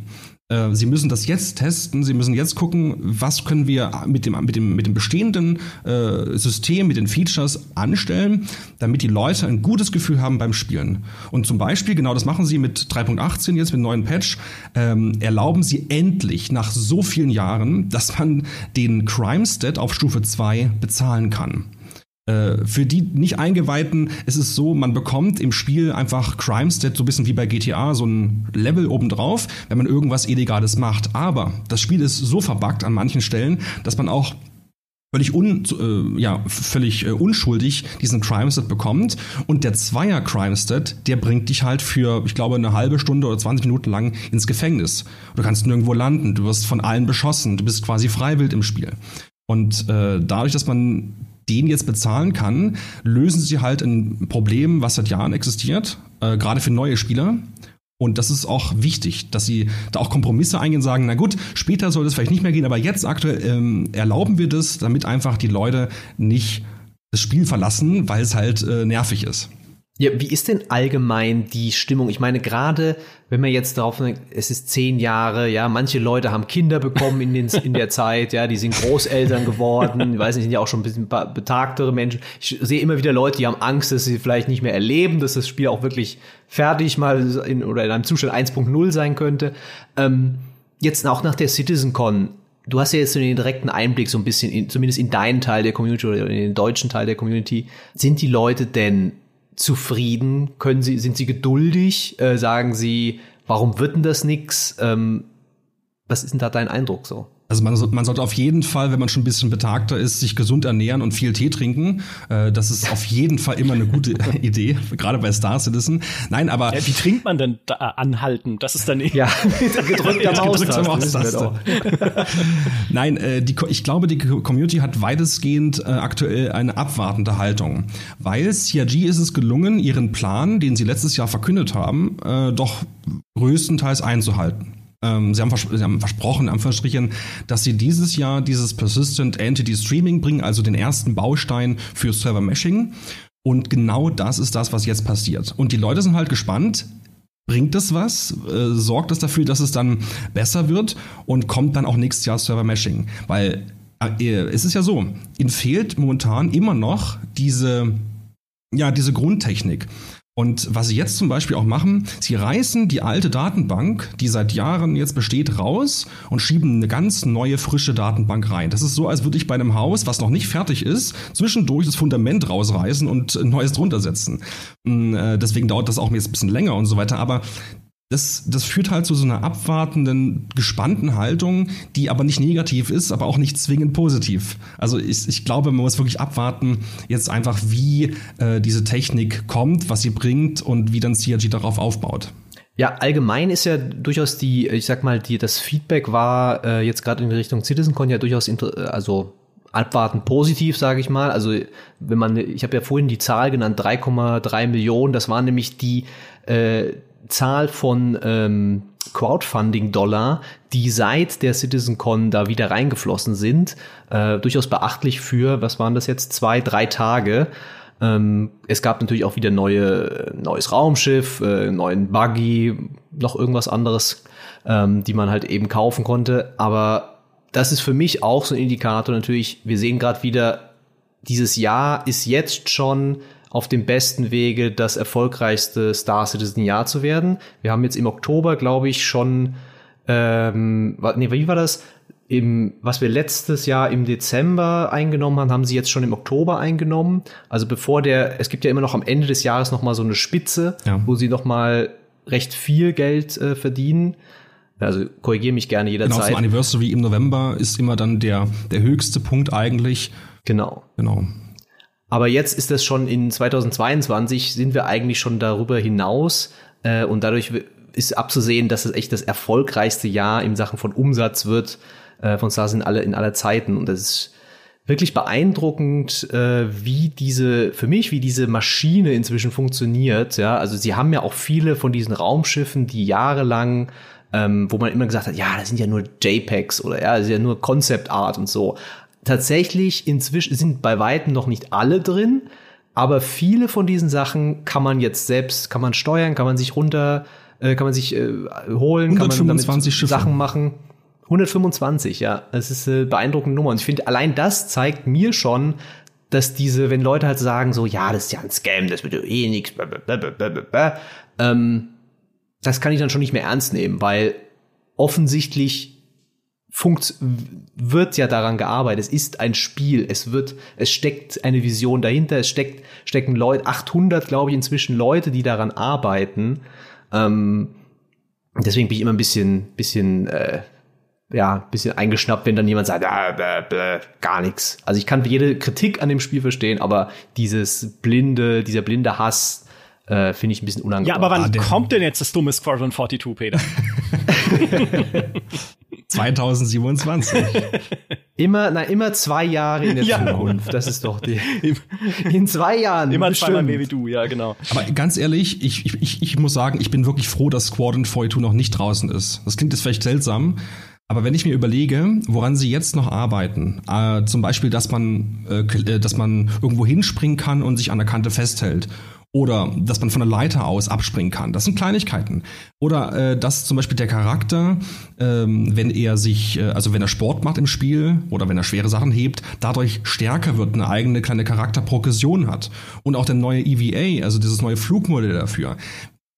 Äh, sie müssen das jetzt testen, Sie müssen jetzt gucken, was können wir mit dem, mit dem, mit dem bestehenden äh, System, mit den Features anstellen, damit die Leute ein gutes Gefühl haben beim Spielen. Und zum Beispiel, genau das machen Sie mit 3.18 jetzt, mit neuen Patch, ähm, erlauben Sie endlich nach so vielen Jahren, dass man den Crime Stat auf Stufe 2 bezahlen kann. Äh, für die nicht Eingeweihten ist es so, man bekommt im Spiel einfach Crime Stat, so ein bisschen wie bei GTA, so ein Level obendrauf, wenn man irgendwas Illegales macht. Aber das Spiel ist so verbuggt an manchen Stellen, dass man auch völlig, un, äh, ja, völlig äh, unschuldig diesen Crime Stat bekommt. Und der Zweier Crime Stat, der bringt dich halt für, ich glaube, eine halbe Stunde oder 20 Minuten lang ins Gefängnis. Du kannst nirgendwo landen, du wirst von allen beschossen, du bist quasi freiwillig im Spiel. Und äh, dadurch, dass man den jetzt bezahlen kann, lösen sie halt ein Problem, was seit Jahren existiert, äh, gerade für neue Spieler. Und das ist auch wichtig, dass sie da auch Kompromisse eingehen und sagen, na gut, später soll das vielleicht nicht mehr gehen, aber jetzt aktuell ähm, erlauben wir das, damit einfach die Leute nicht das Spiel verlassen, weil es halt äh, nervig ist. Ja, wie ist denn allgemein die Stimmung? Ich meine, gerade wenn man jetzt darauf, es ist zehn Jahre, ja, manche Leute haben Kinder bekommen in, den, in der Zeit, ja, die sind Großeltern geworden, ich weiß nicht, sind ja auch schon ein bisschen betagtere Menschen. Ich sehe immer wieder Leute, die haben Angst, dass sie vielleicht nicht mehr erleben, dass das Spiel auch wirklich fertig mal in, oder in einem Zustand 1.0 sein könnte. Ähm, jetzt auch nach der CitizenCon, du hast ja jetzt so den direkten Einblick so ein bisschen, in, zumindest in deinen Teil der Community oder in den deutschen Teil der Community. Sind die Leute denn zufrieden? Können Sie, sind Sie geduldig? Äh, sagen Sie, warum wird denn das nix? Ähm, was ist denn da dein Eindruck so? Also man, man, sollte auf jeden Fall, wenn man schon ein bisschen betagter ist, sich gesund ernähren und viel Tee trinken. Äh, das ist auf jeden Fall immer eine gute [laughs] Idee, gerade bei Star Citizen. Nein, aber ja, wie trinkt man denn da anhalten? Das ist dann ja mit gedrückter Maustaste. Nein, äh, die, ich glaube, die Community hat weitestgehend äh, aktuell eine abwartende Haltung, weil CRG ist es gelungen, ihren Plan, den sie letztes Jahr verkündet haben, äh, doch größtenteils einzuhalten. Ähm, sie, haben sie haben versprochen, Anführungsstrichen, dass sie dieses Jahr dieses Persistent Entity Streaming bringen, also den ersten Baustein für Server Meshing. Und genau das ist das, was jetzt passiert. Und die Leute sind halt gespannt, bringt es was? Äh, sorgt es dafür, dass es dann besser wird? Und kommt dann auch nächstes Jahr Server Meshing? Weil äh, es ist ja so, ihnen fehlt momentan immer noch diese, ja, diese Grundtechnik. Und was sie jetzt zum Beispiel auch machen, sie reißen die alte Datenbank, die seit Jahren jetzt besteht, raus und schieben eine ganz neue, frische Datenbank rein. Das ist so, als würde ich bei einem Haus, was noch nicht fertig ist, zwischendurch das Fundament rausreißen und ein neues drunter setzen. Mm, äh, deswegen dauert das auch jetzt ein bisschen länger und so weiter. Aber das, das führt halt zu so einer abwartenden, gespannten Haltung, die aber nicht negativ ist, aber auch nicht zwingend positiv. Also ich, ich glaube, man muss wirklich abwarten, jetzt einfach, wie äh, diese Technik kommt, was sie bringt und wie dann CRG darauf aufbaut. Ja, allgemein ist ja durchaus die, ich sag mal, die, das Feedback war äh, jetzt gerade in Richtung CitizenCon ja durchaus, also abwartend positiv, sage ich mal. Also wenn man, ich habe ja vorhin die Zahl genannt, 3,3 Millionen, das waren nämlich die äh, Zahl von ähm, Crowdfunding-Dollar, die seit der CitizenCon da wieder reingeflossen sind, äh, durchaus beachtlich für, was waren das jetzt, zwei, drei Tage. Ähm, es gab natürlich auch wieder neue, neues Raumschiff, äh, neuen Buggy, noch irgendwas anderes, ähm, die man halt eben kaufen konnte. Aber das ist für mich auch so ein Indikator natürlich. Wir sehen gerade wieder, dieses Jahr ist jetzt schon auf dem besten Wege, das erfolgreichste Star Citizen Jahr zu werden. Wir haben jetzt im Oktober, glaube ich, schon, ähm, nee, wie war das? Im, was wir letztes Jahr im Dezember eingenommen haben, haben sie jetzt schon im Oktober eingenommen. Also bevor der, es gibt ja immer noch am Ende des Jahres noch mal so eine Spitze, ja. wo sie noch mal recht viel Geld äh, verdienen. Also korrigiere mich gerne jederzeit. Genau, zum Anniversary im November ist immer dann der, der höchste Punkt eigentlich. Genau. Genau. Aber jetzt ist das schon in 2022, sind wir eigentlich schon darüber hinaus äh, und dadurch ist abzusehen, dass es echt das erfolgreichste Jahr in Sachen von Umsatz wird äh, von Stars in, alle, in aller Zeiten. Und das ist wirklich beeindruckend, äh, wie diese, für mich, wie diese Maschine inzwischen funktioniert. Ja, also sie haben ja auch viele von diesen Raumschiffen, die jahrelang ähm, wo man immer gesagt hat, ja, das sind ja nur JPEGs oder ja, das ist ja nur Concept Art und so tatsächlich inzwischen sind bei weitem noch nicht alle drin, aber viele von diesen Sachen kann man jetzt selbst, kann man steuern, kann man sich runter, äh, kann man sich äh, holen, kann man damit Schiffe. Sachen machen. 125, ja, das ist eine beeindruckende Nummer. Und ich finde, allein das zeigt mir schon, dass diese, wenn Leute halt sagen, so, ja, das ist ja ein Scam, das wird ja eh nichts, ähm, das kann ich dann schon nicht mehr ernst nehmen, weil offensichtlich funkt, wird ja daran gearbeitet. Es ist ein Spiel. Es wird, es steckt eine Vision dahinter. Es steckt, stecken Leute, 800, glaube ich, inzwischen Leute, die daran arbeiten. Ähm, deswegen bin ich immer ein bisschen, bisschen, äh, ja, bisschen eingeschnappt, wenn dann jemand sagt, ah, bäh, bäh, gar nichts. Also ich kann jede Kritik an dem Spiel verstehen, aber dieses blinde, dieser blinde Hass, äh, finde ich ein bisschen unangenehm. Ja, aber wann ah, kommt denn jetzt das dumme Squadron 42, Peter? [laughs] [laughs] 2027. [laughs] Immer, na, immer zwei Jahre in der [laughs] ja. Zukunft. Das ist doch die. [laughs] In zwei Jahren. Immer zweimal mehr wie du, ja, genau. Aber ganz ehrlich, ich, ich, ich muss sagen, ich bin wirklich froh, dass Squadron 42 noch nicht draußen ist. Das klingt jetzt vielleicht seltsam. Aber wenn ich mir überlege, woran sie jetzt noch arbeiten, äh, zum Beispiel, dass man, äh, äh dass man irgendwo hinspringen kann und sich an der Kante festhält oder dass man von der Leiter aus abspringen kann. Das sind Kleinigkeiten. Oder äh, dass zum Beispiel der Charakter, ähm, wenn er sich, äh, also wenn er Sport macht im Spiel oder wenn er schwere Sachen hebt, dadurch stärker wird, eine eigene kleine Charakterprogression hat. Und auch der neue EVA, also dieses neue Flugmodell dafür.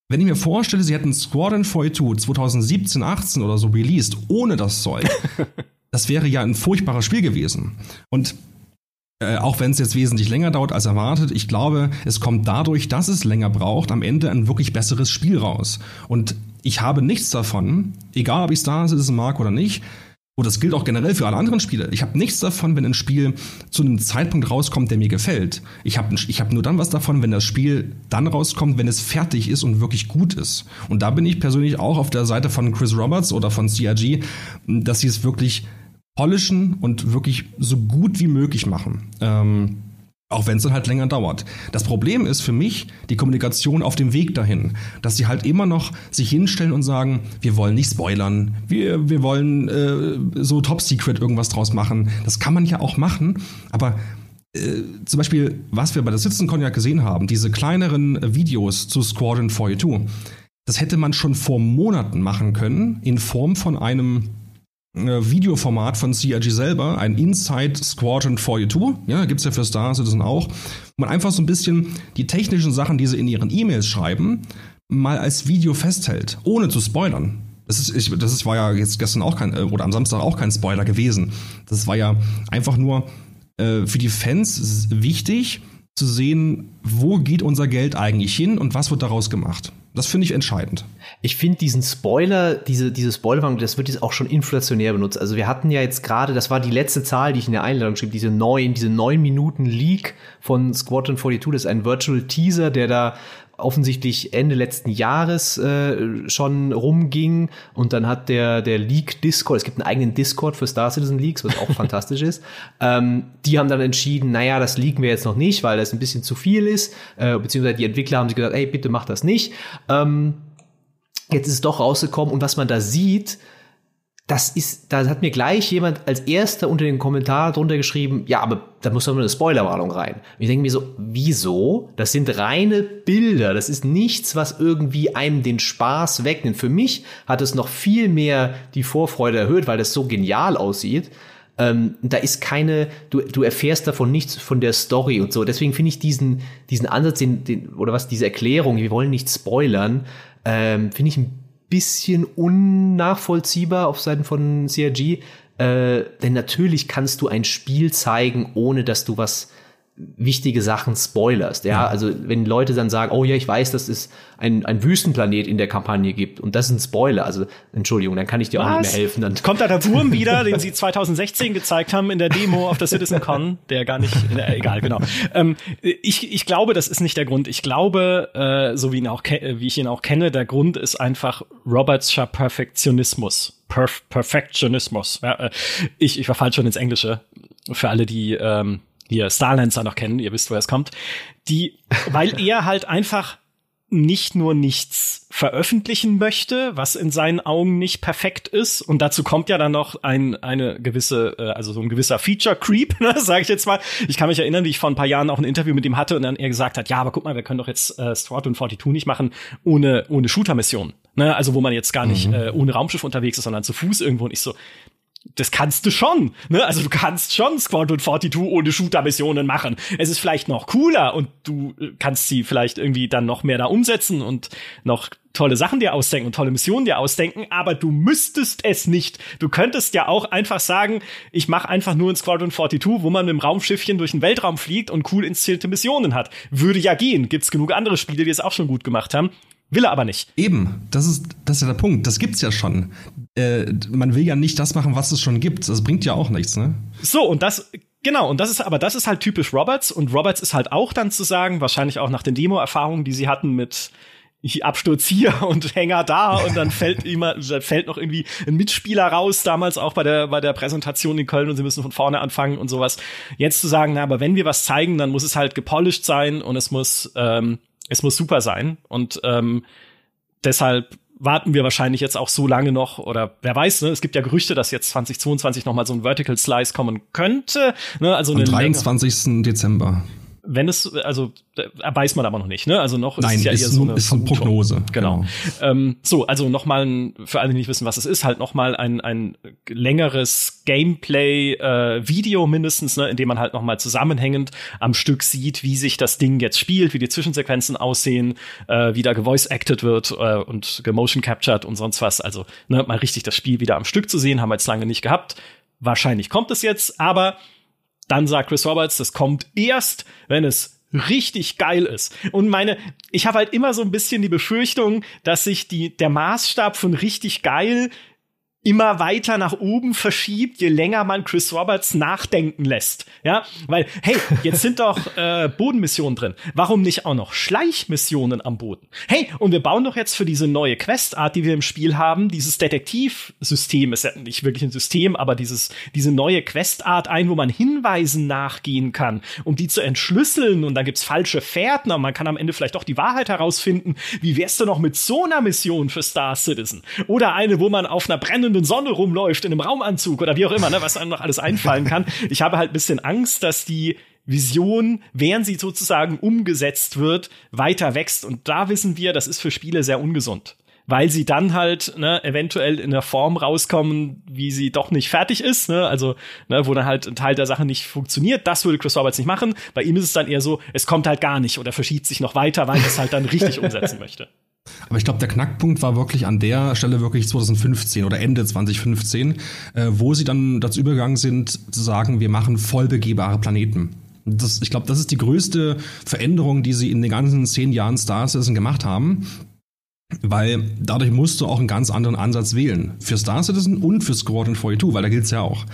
Wenn ich mir vorstelle, sie hätten Squadron 42 2017, 18 oder so released, ohne das Zeug, [laughs] das wäre ja ein furchtbares Spiel gewesen. Und äh, auch wenn es jetzt wesentlich länger dauert als erwartet, ich glaube, es kommt dadurch, dass es länger braucht, am Ende ein wirklich besseres Spiel raus. Und ich habe nichts davon, egal ob ich Star Citizen mag oder nicht, und das gilt auch generell für alle anderen Spiele. Ich habe nichts davon, wenn ein Spiel zu einem Zeitpunkt rauskommt, der mir gefällt. Ich habe ich hab nur dann was davon, wenn das Spiel dann rauskommt, wenn es fertig ist und wirklich gut ist. Und da bin ich persönlich auch auf der Seite von Chris Roberts oder von CRG, dass sie es wirklich polischen und wirklich so gut wie möglich machen. Ähm, auch wenn es dann halt länger dauert. Das Problem ist für mich die Kommunikation auf dem Weg dahin, dass sie halt immer noch sich hinstellen und sagen, wir wollen nicht spoilern, wir, wir wollen äh, so Top Secret irgendwas draus machen. Das kann man ja auch machen, aber äh, zum Beispiel, was wir bei der CitizenCon ja gesehen haben, diese kleineren Videos zu Squadron 42, das hätte man schon vor Monaten machen können in Form von einem äh, Videoformat von CRG selber, ein Inside Squadron 42, ja, gibt's ja für Star Citizen auch, wo man einfach so ein bisschen die technischen Sachen, die sie in ihren E-Mails schreiben, mal als Video festhält, ohne zu spoilern. Das ist, ich, das war ja jetzt gestern auch kein, äh, oder am Samstag auch kein Spoiler gewesen. Das war ja einfach nur äh, für die Fans wichtig zu sehen, wo geht unser Geld eigentlich hin und was wird daraus gemacht. Das finde ich entscheidend. Ich finde diesen Spoiler, diese, diese Spoilerwarnung, das wird jetzt auch schon inflationär benutzt. Also wir hatten ja jetzt gerade, das war die letzte Zahl, die ich in der Einladung schrieb, diese neun, diese neun Minuten Leak von Squadron 42. Das ist ein Virtual Teaser, der da offensichtlich Ende letzten Jahres äh, schon rumging und dann hat der der League Discord, es gibt einen eigenen Discord für Star Citizen Leaks, was auch [laughs] fantastisch ist. Ähm, die haben dann entschieden, naja, das leaken wir jetzt noch nicht, weil das ein bisschen zu viel ist, äh, beziehungsweise die Entwickler haben sich gesagt, ey, bitte mach das nicht. Ähm, jetzt ist es doch rausgekommen und was man da sieht, das ist, da hat mir gleich jemand als erster unter den Kommentar drunter geschrieben, ja, aber da muss doch nur eine Spoilerwarnung rein. Und ich denke mir so, wieso? Das sind reine Bilder. Das ist nichts, was irgendwie einem den Spaß wegnimmt. Für mich hat es noch viel mehr die Vorfreude erhöht, weil das so genial aussieht. Ähm, da ist keine, du, du erfährst davon nichts von der Story und so. Deswegen finde ich diesen, diesen Ansatz, den, den, oder was, diese Erklärung, wir wollen nicht spoilern, ähm, finde ich ein bisschen unnachvollziehbar auf Seiten von CRG. Äh, denn natürlich kannst du ein Spiel zeigen, ohne dass du was wichtige Sachen spoilerst. Ja? ja, also wenn Leute dann sagen, oh ja, ich weiß, dass es ein, ein Wüstenplanet in der Kampagne gibt und das ist ein Spoiler. Also Entschuldigung, dann kann ich dir Was? auch nicht mehr helfen. Dann Kommt da der Wurm [laughs] wieder, den sie 2016 gezeigt haben in der Demo auf der CitizenCon, der gar nicht, äh, egal, genau. Ähm, ich, ich glaube, das ist nicht der Grund. Ich glaube, äh, so wie, ihn auch, wie ich ihn auch kenne, der Grund ist einfach Robertscher Perfektionismus. Perf Perfektionismus. Ja, äh, ich, ich verfall schon ins Englische. Für alle, die ähm, ihr Starlancer noch kennen, ihr wisst, woher es kommt, die, weil [laughs] er halt einfach nicht nur nichts veröffentlichen möchte, was in seinen Augen nicht perfekt ist. Und dazu kommt ja dann noch ein, eine gewisse, äh, also so ein gewisser Feature-Creep, [laughs] ne, sage ich jetzt mal. Ich kann mich erinnern, wie ich vor ein paar Jahren auch ein Interview mit ihm hatte und dann er gesagt hat, ja, aber guck mal, wir können doch jetzt äh, Squadron 42 nicht machen ohne, ohne Shooter-Missionen. Ne, also wo man jetzt gar nicht mhm. äh, ohne Raumschiff unterwegs ist, sondern zu Fuß irgendwo. Und ich so, das kannst du schon. Ne? Also du kannst schon Squadron 42 ohne Shooter-Missionen machen. Es ist vielleicht noch cooler und du äh, kannst sie vielleicht irgendwie dann noch mehr da umsetzen und noch tolle Sachen dir ausdenken und tolle Missionen dir ausdenken, aber du müsstest es nicht. Du könntest ja auch einfach sagen, ich mache einfach nur ein Squadron 42, wo man mit dem Raumschiffchen durch den Weltraum fliegt und cool inszenierte Missionen hat. Würde ja gehen. Gibt's genug andere Spiele, die es auch schon gut gemacht haben. Will er aber nicht. Eben, das ist, das ist ja der Punkt. Das gibt's ja schon. Äh, man will ja nicht das machen, was es schon gibt. Das bringt ja auch nichts, ne? So, und das, genau, und das ist, aber das ist halt typisch Roberts. Und Roberts ist halt auch dann zu sagen, wahrscheinlich auch nach den Demo-Erfahrungen, die sie hatten mit Absturz hier [laughs] und Hänger da und dann fällt immer, [laughs] fällt noch irgendwie ein Mitspieler raus, damals auch bei der, bei der Präsentation in Köln und sie müssen von vorne anfangen und sowas. Jetzt zu sagen, na, aber wenn wir was zeigen, dann muss es halt gepolished sein und es muss, ähm, es muss super sein. Und ähm, deshalb warten wir wahrscheinlich jetzt auch so lange noch oder wer weiß, ne, es gibt ja Gerüchte, dass jetzt 2022 noch mal so ein Vertical Slice kommen könnte, ne, also Am 23. Dezember wenn es, also weiß man aber noch nicht, ne? Also noch Nein, ist es ja ist eher so eine, ist eine Prognose. Genau. genau. Ähm, so, also nochmal für alle, die nicht wissen, was es ist, halt nochmal ein, ein längeres Gameplay-Video äh, mindestens, ne, in dem man halt nochmal zusammenhängend am Stück sieht, wie sich das Ding jetzt spielt, wie die Zwischensequenzen aussehen, äh, wie da gevoice-acted wird äh, und gemotion captured und sonst was. Also ne, mal richtig das Spiel wieder am Stück zu sehen, haben wir jetzt lange nicht gehabt. Wahrscheinlich kommt es jetzt, aber dann sagt Chris Roberts, das kommt erst, wenn es richtig geil ist. Und meine, ich habe halt immer so ein bisschen die Befürchtung, dass sich die, der Maßstab von richtig geil immer weiter nach oben verschiebt, je länger man Chris Roberts nachdenken lässt. Ja, weil, hey, jetzt sind doch äh, Bodenmissionen drin. Warum nicht auch noch Schleichmissionen am Boden? Hey, und wir bauen doch jetzt für diese neue Questart, die wir im Spiel haben, dieses Detektivsystem, ist ja nicht wirklich ein System, aber dieses, diese neue Questart ein, wo man Hinweisen nachgehen kann, um die zu entschlüsseln und dann gibt's falsche Fährten und man kann am Ende vielleicht doch die Wahrheit herausfinden. Wie wär's denn noch mit so einer Mission für Star Citizen? Oder eine, wo man auf einer brennenden brennenden Sonne rumläuft in einem Raumanzug oder wie auch immer, ne, was einem noch alles einfallen kann. Ich habe halt ein bisschen Angst, dass die Vision, während sie sozusagen umgesetzt wird, weiter wächst. Und da wissen wir, das ist für Spiele sehr ungesund. Weil sie dann halt ne, eventuell in der Form rauskommen, wie sie doch nicht fertig ist, ne? also ne, wo dann halt ein Teil der Sache nicht funktioniert. Das würde Chris Roberts nicht machen. Bei ihm ist es dann eher so, es kommt halt gar nicht oder verschiebt sich noch weiter, weil er es halt dann richtig [laughs] umsetzen möchte. Aber ich glaube, der Knackpunkt war wirklich an der Stelle wirklich 2015 oder Ende 2015, äh, wo sie dann dazu übergegangen sind, zu sagen, wir machen voll begehbare Planeten. Das, ich glaube, das ist die größte Veränderung, die sie in den ganzen zehn Jahren Star Citizen gemacht haben. Weil dadurch musst du auch einen ganz anderen Ansatz wählen. Für Star Citizen und für Squadron 42, weil da gilt's ja auch.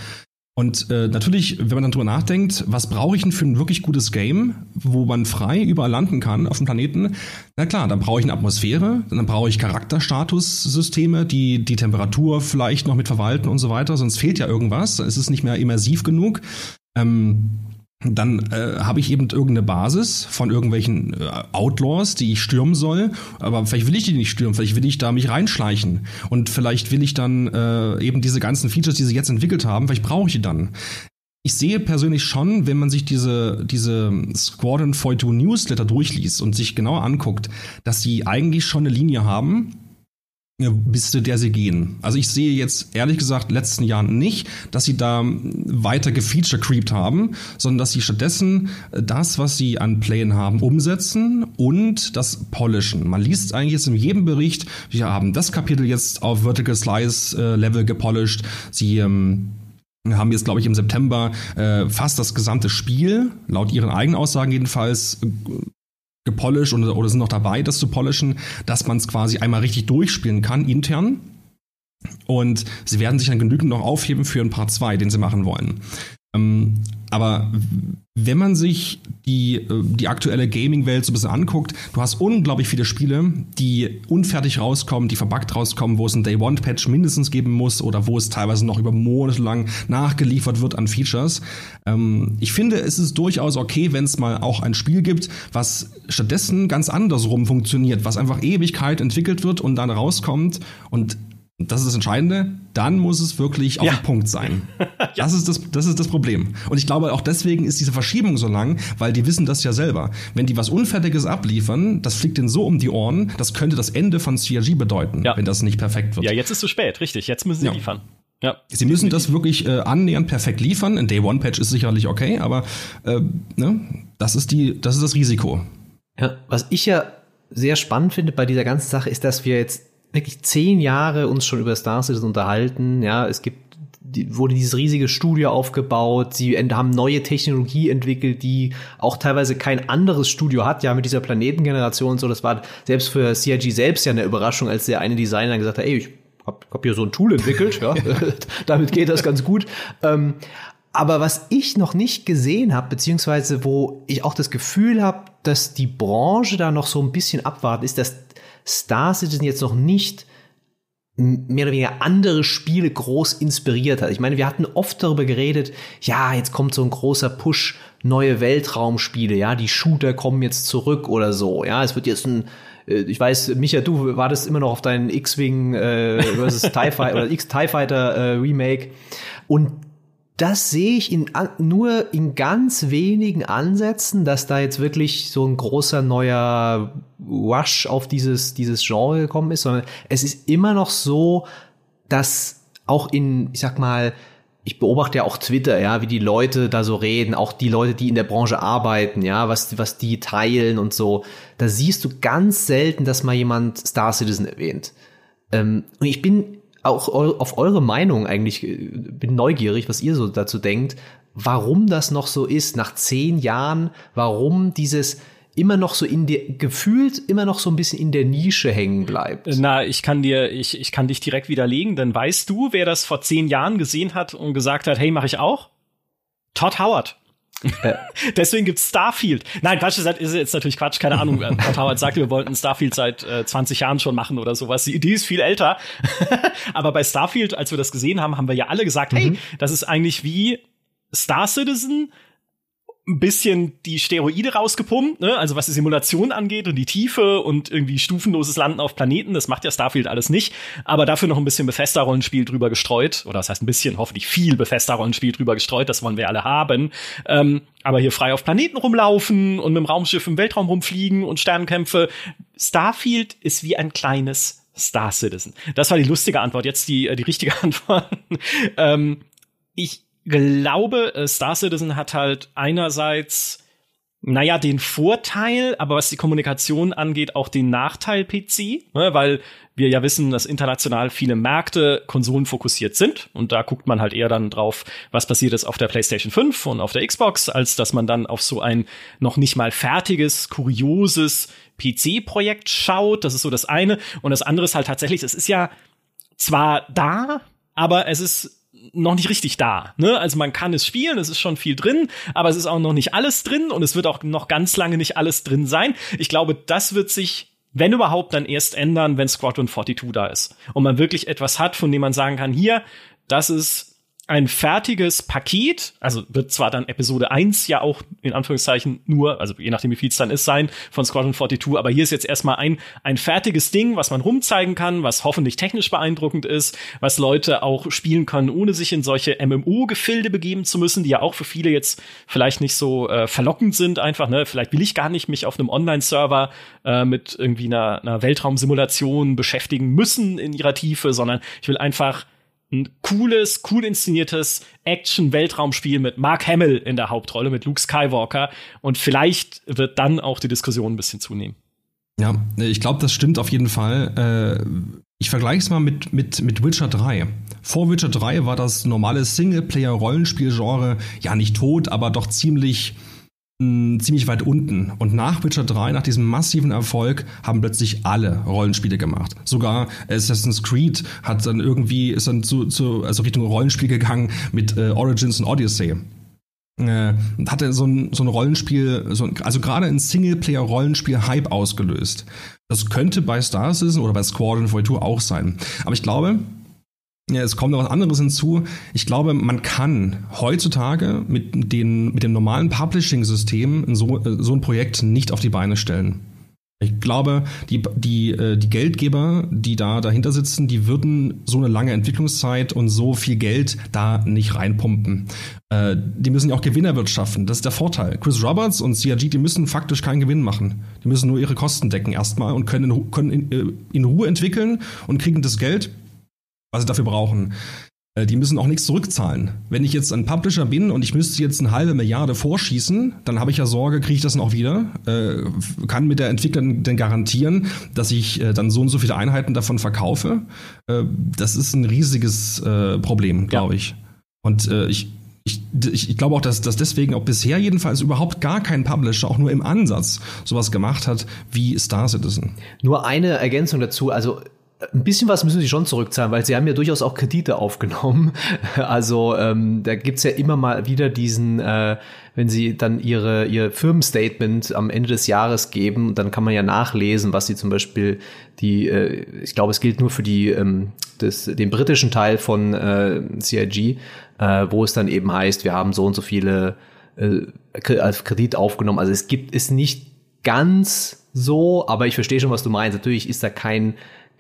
Und äh, natürlich, wenn man dann drüber nachdenkt, was brauche ich denn für ein wirklich gutes Game, wo man frei überall landen kann auf dem Planeten? Na klar, dann brauche ich eine Atmosphäre, dann brauche ich Charakterstatussysteme, die die Temperatur vielleicht noch mit verwalten und so weiter, sonst fehlt ja irgendwas, es ist nicht mehr immersiv genug. Ähm, dann äh, habe ich eben irgendeine Basis von irgendwelchen äh, Outlaws, die ich stürmen soll. Aber vielleicht will ich die nicht stürmen, vielleicht will ich da mich reinschleichen. Und vielleicht will ich dann äh, eben diese ganzen Features, die sie jetzt entwickelt haben, vielleicht brauche ich die dann. Ich sehe persönlich schon, wenn man sich diese, diese Squadron 42 Newsletter durchliest und sich genau anguckt, dass sie eigentlich schon eine Linie haben, bis zu der sie gehen. Also ich sehe jetzt ehrlich gesagt letzten Jahren nicht, dass sie da weiter gefeature-creept haben, sondern dass sie stattdessen das, was sie an Plänen haben, umsetzen und das polishen. Man liest eigentlich jetzt in jedem Bericht, wir haben das Kapitel jetzt auf Vertical Slice äh, Level gepolished. Sie ähm, haben jetzt, glaube ich, im September äh, fast das gesamte Spiel, laut ihren eigenen Aussagen jedenfalls, gepolished oder, oder sind noch dabei, das zu polischen, dass man es quasi einmal richtig durchspielen kann, intern. Und sie werden sich dann genügend noch aufheben für ein Part 2, den sie machen wollen. Ähm, aber wenn man sich die, äh, die aktuelle Gaming-Welt so ein bisschen anguckt, du hast unglaublich viele Spiele, die unfertig rauskommen, die verbuggt rauskommen, wo es ein Day-One-Patch mindestens geben muss oder wo es teilweise noch über Monate lang nachgeliefert wird an Features. Ähm, ich finde, es ist durchaus okay, wenn es mal auch ein Spiel gibt, was stattdessen ganz andersrum funktioniert, was einfach Ewigkeit entwickelt wird und dann rauskommt und das ist das Entscheidende, dann muss es wirklich auf ja. den Punkt sein. [laughs] ja. das, ist das, das ist das Problem. Und ich glaube, auch deswegen ist diese Verschiebung so lang, weil die wissen das ja selber. Wenn die was Unfertiges abliefern, das fliegt denen so um die Ohren, das könnte das Ende von CRG bedeuten, ja. wenn das nicht perfekt wird. Ja, jetzt ist es zu spät, richtig. Jetzt müssen sie liefern. Ja. Sie müssen das wirklich äh, annähernd perfekt liefern. Ein Day-One-Patch ist sicherlich okay, aber äh, ne, das, ist die, das ist das Risiko. Ja, was ich ja sehr spannend finde bei dieser ganzen Sache, ist, dass wir jetzt wirklich zehn Jahre uns schon über Star Citizen unterhalten. Ja, es gibt wurde dieses riesige Studio aufgebaut, sie haben neue Technologie entwickelt, die auch teilweise kein anderes Studio hat, ja, mit dieser Planetengeneration und so. Das war selbst für CIG selbst ja eine Überraschung, als der eine Designer gesagt hat, ey, ich hab, hab hier so ein Tool entwickelt, ja, [laughs] damit geht das ganz gut. Ähm, aber was ich noch nicht gesehen habe, beziehungsweise wo ich auch das Gefühl habe, dass die Branche da noch so ein bisschen abwartet, ist, dass Star Citizen jetzt noch nicht mehr oder weniger andere Spiele groß inspiriert hat. Ich meine, wir hatten oft darüber geredet, ja, jetzt kommt so ein großer Push, neue Weltraumspiele, ja, die Shooter kommen jetzt zurück oder so, ja, es wird jetzt ein äh, ich weiß, Micha, du wartest immer noch auf deinen X-Wing äh, versus [laughs] TIE Fighter oder X-TIE Fighter äh, Remake. Und das sehe ich in, nur in ganz wenigen Ansätzen, dass da jetzt wirklich so ein großer neuer Rush auf dieses, dieses Genre gekommen ist, sondern es ist immer noch so, dass auch in, ich sag mal, ich beobachte ja auch Twitter, ja, wie die Leute da so reden, auch die Leute, die in der Branche arbeiten, ja, was, was die teilen und so. Da siehst du ganz selten, dass mal jemand Star Citizen erwähnt. Ähm, und ich bin auch auf eure Meinung eigentlich, äh, bin neugierig, was ihr so dazu denkt, warum das noch so ist, nach zehn Jahren, warum dieses immer noch so in der, gefühlt immer noch so ein bisschen in der Nische hängen bleibt. Na, ich kann dir, ich, ich kann dich direkt widerlegen, denn weißt du, wer das vor zehn Jahren gesehen hat und gesagt hat, hey, mach ich auch? Todd Howard. [laughs] Deswegen gibt's Starfield. Nein, Quatsch, das ist jetzt natürlich Quatsch, keine Ahnung. [laughs] Howard sagte, wir wollten Starfield seit äh, 20 Jahren schon machen oder sowas. Die Idee ist viel älter. [laughs] Aber bei Starfield, als wir das gesehen haben, haben wir ja alle gesagt, mhm. hey, das ist eigentlich wie Star Citizen, ein bisschen die Steroide rausgepumpt, ne? also was die Simulation angeht und die Tiefe und irgendwie stufenloses Landen auf Planeten, das macht ja Starfield alles nicht, aber dafür noch ein bisschen Bethesda-Rollenspiel drüber gestreut, oder das heißt ein bisschen, hoffentlich viel Bethesda-Rollenspiel drüber gestreut, das wollen wir alle haben, ähm, aber hier frei auf Planeten rumlaufen und mit dem Raumschiff im Weltraum rumfliegen und Sternenkämpfe. Starfield ist wie ein kleines Star Citizen. Das war die lustige Antwort, jetzt die, äh, die richtige [laughs] Antwort. ähm, ich glaube, äh, Star Citizen hat halt einerseits naja, den Vorteil, aber was die Kommunikation angeht, auch den Nachteil PC, ne, weil wir ja wissen, dass international viele Märkte konsolenfokussiert sind und da guckt man halt eher dann drauf, was passiert ist auf der PlayStation 5 und auf der Xbox, als dass man dann auf so ein noch nicht mal fertiges, kurioses PC-Projekt schaut. Das ist so das eine. Und das andere ist halt tatsächlich, es ist ja zwar da, aber es ist noch nicht richtig da. Ne? Also man kann es spielen, es ist schon viel drin, aber es ist auch noch nicht alles drin und es wird auch noch ganz lange nicht alles drin sein. Ich glaube, das wird sich wenn überhaupt, dann erst ändern, wenn Squadron 42 da ist. Und man wirklich etwas hat, von dem man sagen kann, hier, das ist ein fertiges Paket, also wird zwar dann Episode 1 ja auch in Anführungszeichen nur, also je nachdem wie viel es dann ist, sein von Squadron 42, aber hier ist jetzt erstmal ein, ein fertiges Ding, was man rumzeigen kann, was hoffentlich technisch beeindruckend ist, was Leute auch spielen können, ohne sich in solche MMO-Gefilde begeben zu müssen, die ja auch für viele jetzt vielleicht nicht so äh, verlockend sind einfach, ne, vielleicht will ich gar nicht mich auf einem Online-Server äh, mit irgendwie einer, einer Weltraumsimulation beschäftigen müssen in ihrer Tiefe, sondern ich will einfach ein cooles, cool inszeniertes Action-Weltraumspiel mit Mark Hamill in der Hauptrolle, mit Luke Skywalker. Und vielleicht wird dann auch die Diskussion ein bisschen zunehmen. Ja, ich glaube, das stimmt auf jeden Fall. Äh, ich vergleiche es mal mit, mit, mit Witcher 3. Vor Witcher 3 war das normale Singleplayer-Rollenspiel-Genre ja nicht tot, aber doch ziemlich ziemlich weit unten. Und nach Witcher 3, nach diesem massiven Erfolg, haben plötzlich alle Rollenspiele gemacht. Sogar Assassin's Creed hat dann irgendwie, ist dann zu, zu also Richtung Rollenspiel gegangen mit äh, Origins und Odyssey. Äh, hatte so ein, so ein Rollenspiel, so ein, also gerade ein Singleplayer-Rollenspiel-Hype ausgelöst. Das könnte bei Star Citizen oder bei Squadron 42 auch sein. Aber ich glaube, ja, es kommt noch was anderes hinzu. Ich glaube, man kann heutzutage mit, den, mit dem normalen Publishing-System so, so ein Projekt nicht auf die Beine stellen. Ich glaube, die, die, äh, die Geldgeber, die da dahinter sitzen, die würden so eine lange Entwicklungszeit und so viel Geld da nicht reinpumpen. Äh, die müssen ja auch Gewinn erwirtschaften. Das ist der Vorteil. Chris Roberts und CRG, die müssen faktisch keinen Gewinn machen. Die müssen nur ihre Kosten decken erstmal und können können in, äh, in Ruhe entwickeln und kriegen das Geld was sie dafür brauchen. Äh, die müssen auch nichts zurückzahlen. Wenn ich jetzt ein Publisher bin und ich müsste jetzt eine halbe Milliarde vorschießen, dann habe ich ja Sorge, kriege ich das noch wieder? Äh, kann mit der Entwicklerin denn garantieren, dass ich äh, dann so und so viele Einheiten davon verkaufe? Äh, das ist ein riesiges äh, Problem, glaube ja. ich. Und äh, ich, ich, ich, ich glaube auch, dass, dass deswegen auch bisher jedenfalls überhaupt gar kein Publisher auch nur im Ansatz sowas gemacht hat wie Star Citizen. Nur eine Ergänzung dazu. Also ein bisschen was müssen sie schon zurückzahlen, weil sie haben ja durchaus auch Kredite aufgenommen. [laughs] Also ähm, da gibt's ja immer mal wieder diesen, äh, wenn sie dann ihre, ihr Firmenstatement am Ende des Jahres geben, dann kann man ja nachlesen, was sie zum Beispiel die, äh, ich glaube, es gilt nur für die, ähm, das, den britischen Teil von äh, CIG, äh, wo es dann eben heißt, wir haben so und so viele äh, als Kredit aufgenommen. Also es gibt es nicht ganz so, aber ich verstehe schon, was du meinst. Natürlich ist da kein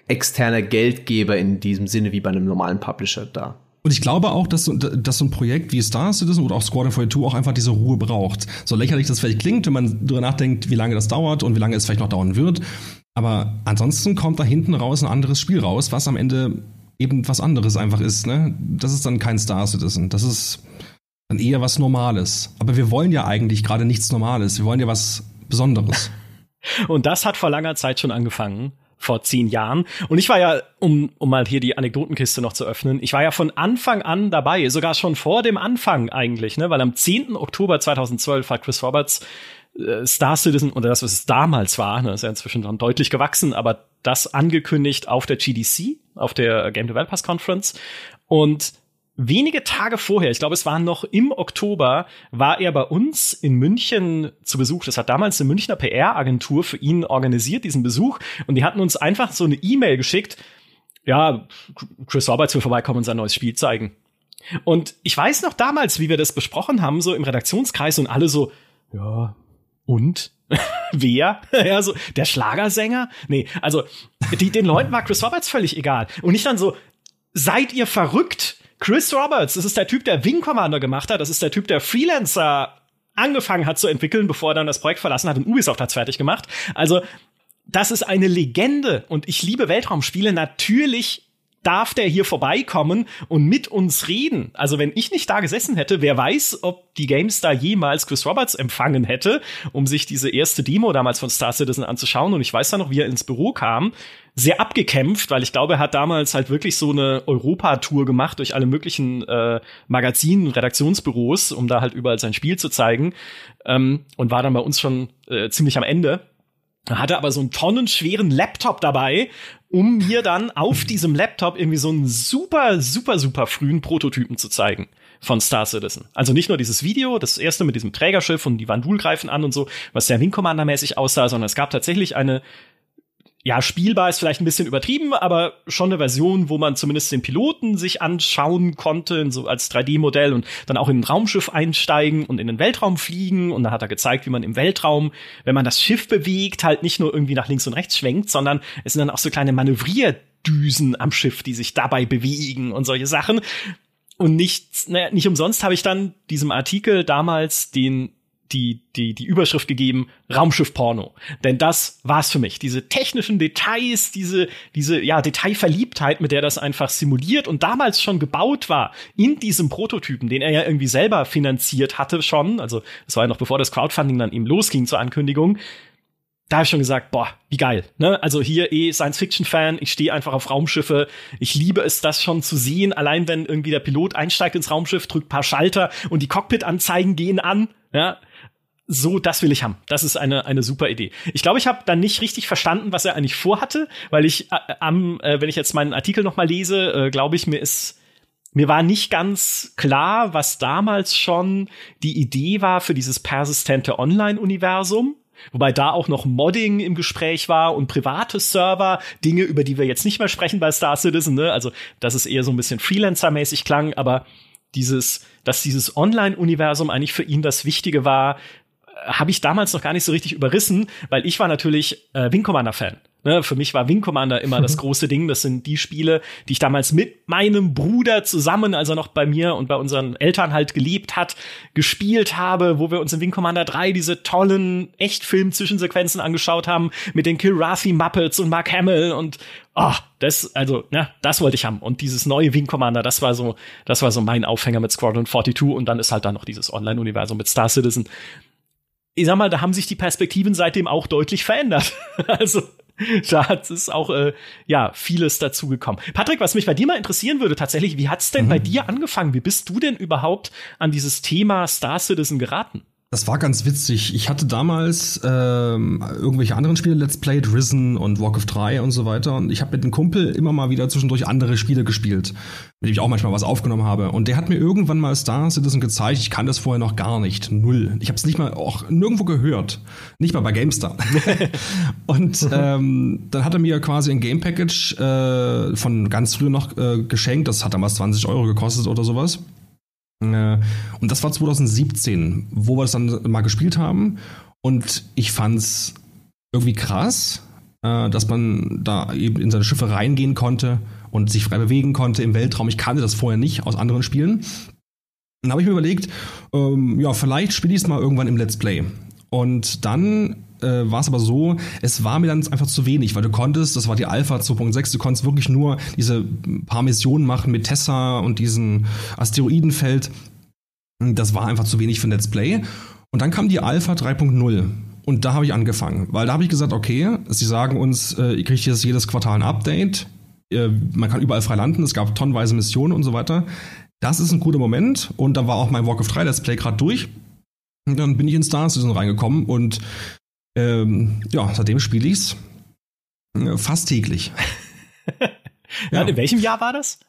externer Geldgeber in diesem Sinne wie bei einem normalen Publisher da. Und ich glaube auch, dass so, dass so ein Projekt wie Star Citizen oder auch Squadron 42 auch einfach diese Ruhe braucht. So lächerlich das vielleicht klingt, wenn man darüber nachdenkt, wie lange das dauert und wie lange es vielleicht noch dauern wird. Aber ansonsten kommt da hinten raus ein anderes Spiel raus, was am Ende eben was anderes einfach ist. Ne? Das ist dann kein Star Citizen. Das ist dann eher was Normales. Aber wir wollen ja eigentlich gerade nichts Normales. Wir wollen ja was Besonderes. [laughs] Und das hat vor langer Zeit schon angefangen vor zehn Jahren. Und ich war ja, um, um mal hier die Anekdotenkiste noch zu öffnen, ich war ja von Anfang an dabei, sogar schon vor dem Anfang eigentlich, ne? weil am 10. Oktober 2012 hat Chris Roberts äh, Star Citizen, oder das, was es damals war, ne, ist ja inzwischen dann deutlich gewachsen, aber das angekündigt auf der GDC, auf der Game Developers Conference. Und wenige Tage vorher, ich glaube, es war noch im Oktober, war er bei uns in München zu Besuch. Das hat damals eine Münchner PR-Agentur für ihn organisiert, diesen Besuch. Und die hatten uns einfach so eine E-Mail geschickt. Ja, Chris Roberts will vorbeikommen und sein neues Spiel zeigen. Und ich weiß noch damals, wie wir das besprochen haben, so im Redaktionskreis und alle so, ja, und? [laughs] Wer? [laughs] ja, so, der Schlagersänger? Nee, also, die, den Leuten war Chris Roberts völlig egal. Und ich dann so, seid ihr verrückt? Chris Roberts, das ist der Typ, der Wing Commander gemacht hat. Das ist der Typ, der Freelancer angefangen hat zu entwickeln, bevor er dann das Projekt verlassen hat und Ubisoft hat's fertig gemacht. Also, das ist eine Legende und ich liebe Weltraumspiele. Natürlich darf der hier vorbeikommen und mit uns reden. Also wenn ich nicht da gesessen hätte, wer weiß, ob die GameStar jemals Chris Roberts empfangen hätte, um sich diese erste Demo damals von Star Citizen anzuschauen. Und ich weiß dann noch, wie er ins Büro kam. Sehr abgekämpft, weil ich glaube, er hat damals halt wirklich so eine Europatour gemacht durch alle möglichen äh, Magazinen, Redaktionsbüros, um da halt überall sein Spiel zu zeigen. Ähm, und war dann bei uns schon äh, ziemlich am Ende. Er hatte aber so einen tonnenschweren Laptop dabei, um mir dann auf diesem Laptop irgendwie so einen super, super, super frühen Prototypen zu zeigen von Star Citizen. Also nicht nur dieses Video, das erste mit diesem Trägerschiff und die Vandul greifen an und so, was sehr Wing Commander mäßig aussah, sondern es gab tatsächlich eine ja, spielbar ist vielleicht ein bisschen übertrieben, aber schon eine Version, wo man zumindest den Piloten sich anschauen konnte, so als 3D-Modell und dann auch in ein Raumschiff einsteigen und in den Weltraum fliegen. Und da hat er gezeigt, wie man im Weltraum, wenn man das Schiff bewegt, halt nicht nur irgendwie nach links und rechts schwenkt, sondern es sind dann auch so kleine Manövrierdüsen am Schiff, die sich dabei bewegen und solche Sachen. Und nicht, naja, nicht umsonst habe ich dann diesem Artikel damals den die, die, die Überschrift gegeben, Raumschiff-Porno. Denn das war's für mich. Diese technischen Details, diese, diese, ja, Detailverliebtheit, mit der das einfach simuliert und damals schon gebaut war in diesem Prototypen, den er ja irgendwie selber finanziert hatte schon. Also, das war ja noch bevor das Crowdfunding dann ihm losging zur Ankündigung. Da habe ich schon gesagt, boah, wie geil. Ne? Also hier eh Science-Fiction-Fan, ich stehe einfach auf Raumschiffe. Ich liebe es, das schon zu sehen. Allein wenn irgendwie der Pilot einsteigt ins Raumschiff, drückt paar Schalter und die Cockpit-Anzeigen gehen an. Ja, so, das will ich haben. Das ist eine, eine super Idee. Ich glaube, ich habe dann nicht richtig verstanden, was er eigentlich vorhatte, weil ich äh, am, äh, wenn ich jetzt meinen Artikel noch mal lese, äh, glaube ich, mir ist mir war nicht ganz klar, was damals schon die Idee war für dieses persistente Online-Universum. Wobei da auch noch Modding im Gespräch war und private Server, Dinge, über die wir jetzt nicht mehr sprechen bei Star Citizen, ne? Also, dass es eher so ein bisschen Freelancer-mäßig klang, aber dieses, dass dieses Online-Universum eigentlich für ihn das Wichtige war, habe ich damals noch gar nicht so richtig überrissen, weil ich war natürlich äh, Wing Commander Fan. Ne, für mich war Wing Commander immer das [laughs] große Ding. Das sind die Spiele, die ich damals mit meinem Bruder zusammen, als er noch bei mir und bei unseren Eltern halt gelebt hat, gespielt habe, wo wir uns in Wing Commander 3 diese tollen Echtfilm-Zwischensequenzen angeschaut haben mit den Kilrathi Muppets und Mark Hamill und oh, das, also, ne, das wollte ich haben. Und dieses neue Wing Commander, das war so, das war so mein Aufhänger mit Squadron 42 und dann ist halt da noch dieses Online-Universum mit Star Citizen ich sag mal, da haben sich die Perspektiven seitdem auch deutlich verändert. [laughs] also da hat es auch äh, ja vieles dazu gekommen. Patrick, was mich bei dir mal interessieren würde, tatsächlich, wie hat's denn mhm. bei dir angefangen? Wie bist du denn überhaupt an dieses Thema Star Citizen geraten? Das war ganz witzig. Ich hatte damals ähm, irgendwelche anderen Spiele Let's Played, Risen und Walk of 3 und so weiter. Und ich habe mit einem Kumpel immer mal wieder zwischendurch andere Spiele gespielt, mit dem ich auch manchmal was aufgenommen habe. Und der hat mir irgendwann mal Star Citizen gezeigt. Ich kann das vorher noch gar nicht. Null. Ich habe es nicht mal auch nirgendwo gehört. Nicht mal bei GameStar. [laughs] und ähm, dann hat er mir quasi ein Game Package äh, von ganz früh noch äh, geschenkt. Das hat damals 20 Euro gekostet oder sowas. Äh, und das war 2017, wo wir das dann mal gespielt haben. Und ich fand's irgendwie krass, äh, dass man da eben in seine Schiffe reingehen konnte und sich frei bewegen konnte im Weltraum. Ich kannte das vorher nicht aus anderen Spielen. Dann habe ich mir überlegt, ähm, ja, vielleicht spiele ich es mal irgendwann im Let's Play. Und dann äh, war es aber so, es war mir dann einfach zu wenig, weil du konntest, das war die Alpha 2.6, du konntest wirklich nur diese paar Missionen machen mit Tessa und diesem Asteroidenfeld. Das war einfach zu wenig für Let's Play. Und dann kam die Alpha 3.0. Und da habe ich angefangen, weil da habe ich gesagt, okay, sie sagen uns, äh, ihr kriegt jetzt jedes Quartal ein Update, äh, man kann überall frei landen, es gab tonnenweise Missionen und so weiter. Das ist ein guter Moment und da war auch mein Walk of 3 Let's Play gerade durch. Und dann bin ich in Star Citizen reingekommen und ähm, ja, seitdem spiele ich es äh, fast täglich. [laughs] ja. In welchem Jahr war das?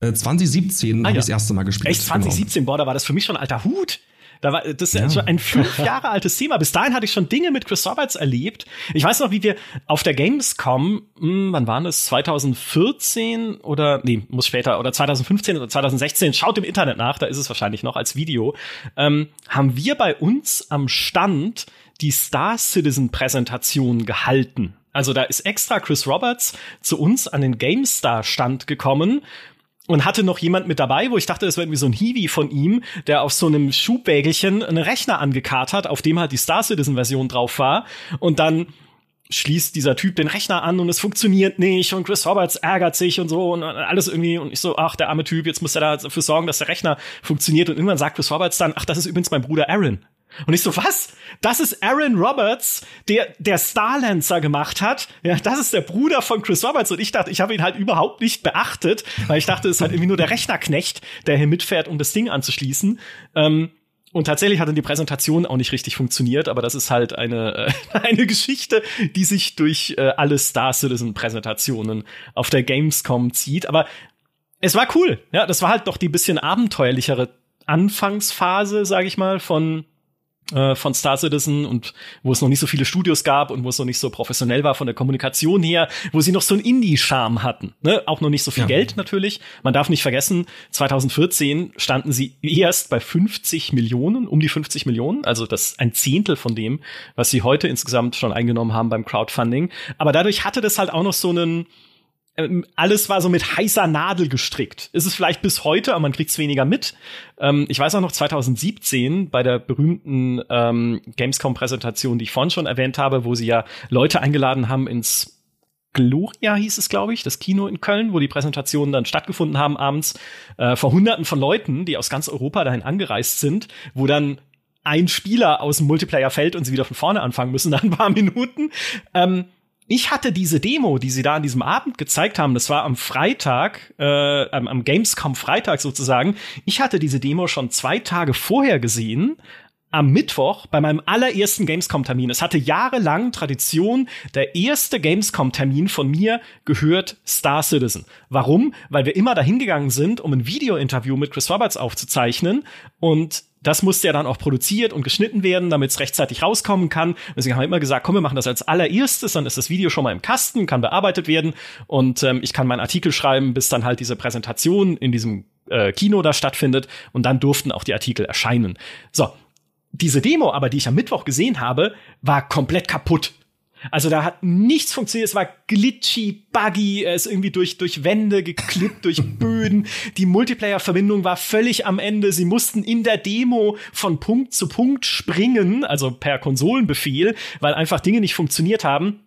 2017 äh, ah, habe ja. ich das erste Mal gespielt. Echt 2017, genau. boah, da war das für mich schon ein alter Hut. Da war, das ist ja. schon ein fünf [laughs] Jahre altes Thema. Bis dahin hatte ich schon Dinge mit Chris Roberts erlebt. Ich weiß noch, wie wir auf der Gamescom, mh, hm, wann waren es? 2014 oder, nee, muss später, oder 2015 oder 2016, schaut im Internet nach, da ist es wahrscheinlich noch als Video, ähm, haben wir bei uns am Stand die Star Citizen Präsentation gehalten. Also da ist extra Chris Roberts zu uns an den GameStar Stand gekommen und hatte noch jemand mit dabei, wo ich dachte, das wäre irgendwie so ein Hiwi von ihm, der auf so einem Schubwägelchen einen Rechner angekarrt hat, auf dem halt die Star Citizen Version drauf war und dann schließt dieser Typ den Rechner an und es funktioniert nicht und Chris Roberts ärgert sich und so und alles irgendwie und ich so, ach, der arme Typ, jetzt muss er dafür sorgen, dass der Rechner funktioniert und irgendwann sagt Chris Roberts dann, ach, das ist übrigens mein Bruder Aaron. Und ich so, was? Das ist Aaron Roberts, der der Starlancer gemacht hat. Ja, das ist der Bruder von Chris Roberts. Und ich dachte, ich habe ihn halt überhaupt nicht beachtet, weil ich dachte, es ist halt irgendwie nur der Rechnerknecht, der hier mitfährt, um das Ding anzuschließen. Ähm, und tatsächlich hat dann die Präsentation auch nicht richtig funktioniert, aber das ist halt eine, äh, [laughs] eine Geschichte, die sich durch äh, alle Star Citizen Präsentationen auf der Gamescom zieht. Aber es war cool. Ja, das war halt doch die bisschen abenteuerlichere Anfangsphase, sag ich mal, von äh, von Star Citizen und wo es noch nicht so viele Studios gab und wo es noch nicht so professionell war von der Kommunikation her, wo sie noch so einen Indie-Charme hatten. Ne? Auch noch nicht so viel ja. Geld natürlich. Man darf nicht vergessen, 2014 standen sie erst bei 50 Millionen, um die 50 Millionen, also das ein Zehntel von dem, was sie heute insgesamt schon eingenommen haben beim Crowdfunding. Aber dadurch hatte das halt auch noch so einen ähm, alles war so mit heißer Nadel gestrickt. Ist es vielleicht bis heute, aber man kriegt es weniger mit. Ähm, ich weiß auch noch 2017 bei der berühmten ähm, Gamescom-Präsentation, die ich vorhin schon erwähnt habe, wo sie ja Leute eingeladen haben ins Gloria hieß es, glaube ich, das Kino in Köln, wo die Präsentationen dann stattgefunden haben abends, äh, vor Hunderten von Leuten, die aus ganz Europa dahin angereist sind, wo dann ein Spieler aus dem Multiplayer fällt und sie wieder von vorne anfangen müssen nach ein paar Minuten. Ähm, ich hatte diese Demo, die sie da an diesem Abend gezeigt haben, das war am Freitag, äh, am, am Gamescom Freitag sozusagen. Ich hatte diese Demo schon zwei Tage vorher gesehen, am Mittwoch bei meinem allerersten Gamescom-Termin. Es hatte jahrelang Tradition. Der erste Gamescom-Termin von mir gehört Star Citizen. Warum? Weil wir immer dahin gegangen sind, um ein Video-Interview mit Chris Roberts aufzuzeichnen. Und das musste ja dann auch produziert und geschnitten werden, damit es rechtzeitig rauskommen kann. Deswegen haben wir immer gesagt, komm, wir machen das als allererstes, dann ist das Video schon mal im Kasten, kann bearbeitet werden und ähm, ich kann meinen Artikel schreiben, bis dann halt diese Präsentation in diesem äh, Kino da stattfindet und dann durften auch die Artikel erscheinen. So, diese Demo aber, die ich am Mittwoch gesehen habe, war komplett kaputt. Also da hat nichts funktioniert. Es war glitchy, buggy, er ist irgendwie durch, durch Wände geklippt, durch [laughs] Böden. Die Multiplayer-Verbindung war völlig am Ende. Sie mussten in der Demo von Punkt zu Punkt springen, also per Konsolenbefehl, weil einfach Dinge nicht funktioniert haben.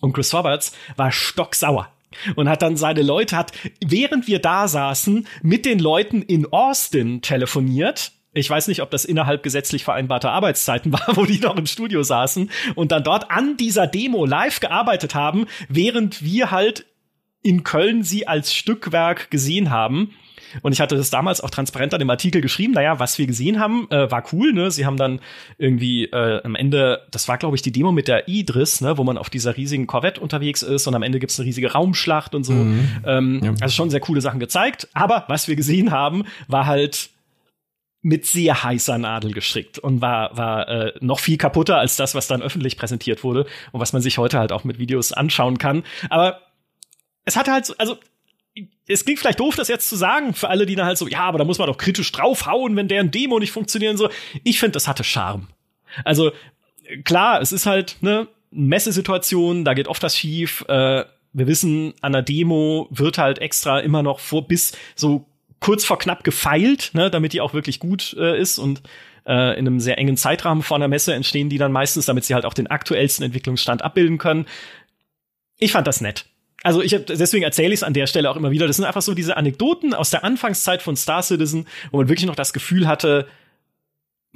Und Chris Roberts war stocksauer und hat dann seine Leute, hat, während wir da saßen, mit den Leuten in Austin telefoniert ich weiß nicht, ob das innerhalb gesetzlich vereinbarter Arbeitszeiten [laughs] war, wo die noch im Studio saßen und dann dort an dieser Demo live gearbeitet haben, während wir halt in Köln sie als Stückwerk gesehen haben. Und ich hatte das damals auch transparent an dem Artikel geschrieben. Naja, was wir gesehen haben, äh, war cool. Ne? Sie haben dann irgendwie äh, am Ende, das war glaube ich die Demo mit der Idris, ne? wo man auf dieser riesigen Corvette unterwegs ist und am Ende gibt's eine riesige Raumschlacht und so. Mhm. Ähm, ja. Also schon sehr coole Sachen gezeigt. Aber was wir gesehen haben, war halt mit sehr heißer Nadel gestrickt und war, war äh, noch viel kaputter als das, was dann öffentlich präsentiert wurde und was man sich heute halt auch mit Videos anschauen kann. Aber es hatte halt, so, also es klingt vielleicht doof, das jetzt zu sagen, für alle, die dann halt so, ja, aber da muss man doch kritisch draufhauen, wenn deren Demo nicht funktioniert und so. Ich finde, das hatte Charme. Also, klar, es ist halt, ne, Messesituation, da geht oft das schief. Äh, wir wissen, an der Demo wird halt extra immer noch vor bis so kurz vor knapp gefeilt, ne, damit die auch wirklich gut äh, ist und äh, in einem sehr engen Zeitrahmen vor einer Messe entstehen die dann meistens, damit sie halt auch den aktuellsten Entwicklungsstand abbilden können. Ich fand das nett. Also ich hab, deswegen erzähle ich es an der Stelle auch immer wieder. Das sind einfach so diese Anekdoten aus der Anfangszeit von Star Citizen, wo man wirklich noch das Gefühl hatte,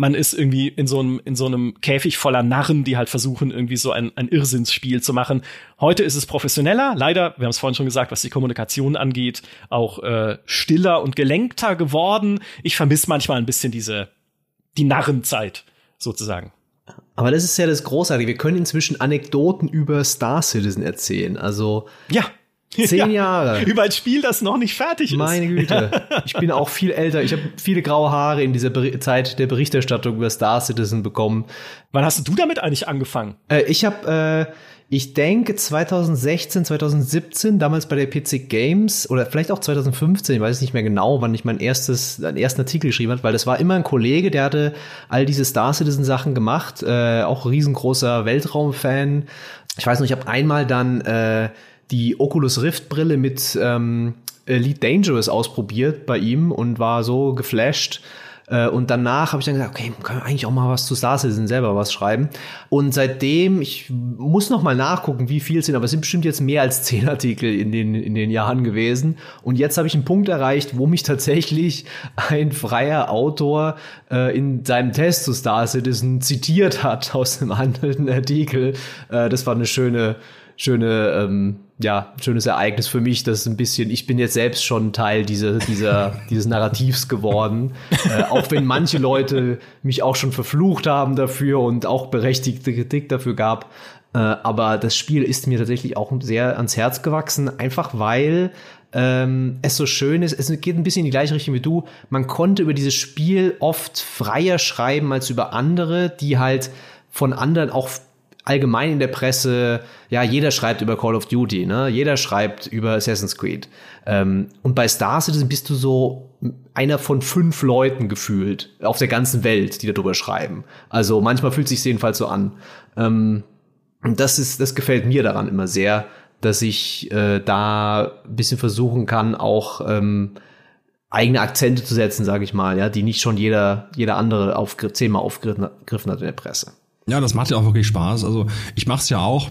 man ist irgendwie in so einem, in so einem Käfig voller Narren, die halt versuchen, irgendwie so ein, ein Irrsinnsspiel zu machen. Heute ist es professioneller, leider, wir haben es vorhin schon gesagt, was die Kommunikation angeht, auch äh, stiller und gelenkter geworden. Ich vermisse manchmal ein bisschen diese, die Narrenzeit, sozusagen. Aber das ist ja das Großartige. Wir können inzwischen Anekdoten über Star Citizen erzählen. Also. Ja. [laughs] Zehn ja, Jahre. Über ein Spiel, das noch nicht fertig ist. Meine Güte. [laughs] Ich bin auch viel älter. Ich habe viele graue Haare in dieser Ber Zeit der Berichterstattung über Star Citizen bekommen. Wann hast du damit eigentlich angefangen? Äh, ich habe, äh, ich denke 2016, 2017, damals bei der PC Games oder vielleicht auch 2015, ich weiß nicht mehr genau, wann ich mein erstes, einen ersten Artikel geschrieben habe, weil das war immer ein Kollege, der hatte all diese Star Citizen Sachen gemacht, äh, auch riesengroßer Weltraumfan. Ich weiß noch, ich habe einmal dann äh, die Oculus Rift Brille mit ähm, Elite Dangerous ausprobiert bei ihm und war so geflasht. Äh, und danach habe ich dann gesagt, okay, können wir eigentlich auch mal was zu Star Citizen selber was schreiben. Und seitdem, ich muss noch mal nachgucken, wie viel es sind, aber es sind bestimmt jetzt mehr als zehn Artikel in den, in den Jahren gewesen. Und jetzt habe ich einen Punkt erreicht, wo mich tatsächlich ein freier Autor äh, in seinem Test zu Star Citizen zitiert hat aus einem anderen Artikel. Äh, das war eine schöne, schöne ähm, ja, schönes Ereignis für mich, dass ein bisschen, ich bin jetzt selbst schon Teil dieser, dieser, [laughs] dieses Narrativs geworden. äh, auch wenn manche Leute mich auch schon verflucht haben dafür und auch berechtigte Kritik dafür gab. Äh, aber das Spiel ist mir tatsächlich auch sehr ans Herz gewachsen, einfach weil ähm, es so schön ist. Es geht ein bisschen in die gleiche Richtung wie du. Man konnte über dieses Spiel oft freier schreiben als über andere, die halt von anderen auch allgemein in der Presse, ja, jeder schreibt über Call of Duty, ne? Jeder schreibt über Assassin's Creed. Ähm, und bei Star Citizen bist du so einer von fünf Leuten gefühlt auf der ganzen Welt, die darüber schreiben. Also manchmal fühlt sich jedenfalls so an. Ähm, und das ist, das gefällt mir daran immer sehr, dass ich äh, da ein bisschen versuchen kann, auch ähm, eigene Akzente zu setzen, sage ich mal, ja, die nicht schon jeder, jeder andere aufgriff, zehnmal aufgegriffen hat in der Presse. Ja, das macht ja auch wirklich Spaß. Also ich mache es ja auch.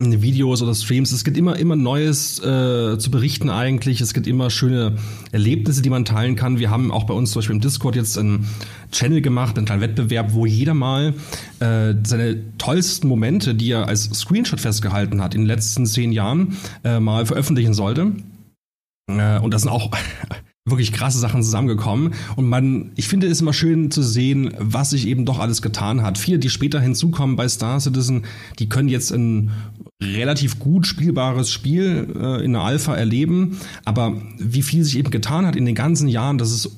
Videos oder Streams. Es gibt immer, immer Neues äh, zu berichten eigentlich. Es gibt immer schöne Erlebnisse, die man teilen kann. Wir haben auch bei uns zum Beispiel im Discord jetzt einen Channel gemacht, einen kleinen Wettbewerb, wo jeder mal äh, seine tollsten Momente, die er als Screenshot festgehalten hat in den letzten zehn Jahren, äh, mal veröffentlichen sollte. Äh, und das sind auch wirklich krasse Sachen zusammengekommen. Und man, ich finde es immer schön zu sehen, was sich eben doch alles getan hat. Viele, die später hinzukommen bei Star Citizen, die können jetzt ein relativ gut spielbares Spiel äh, in der Alpha erleben. Aber wie viel sich eben getan hat in den ganzen Jahren, das ist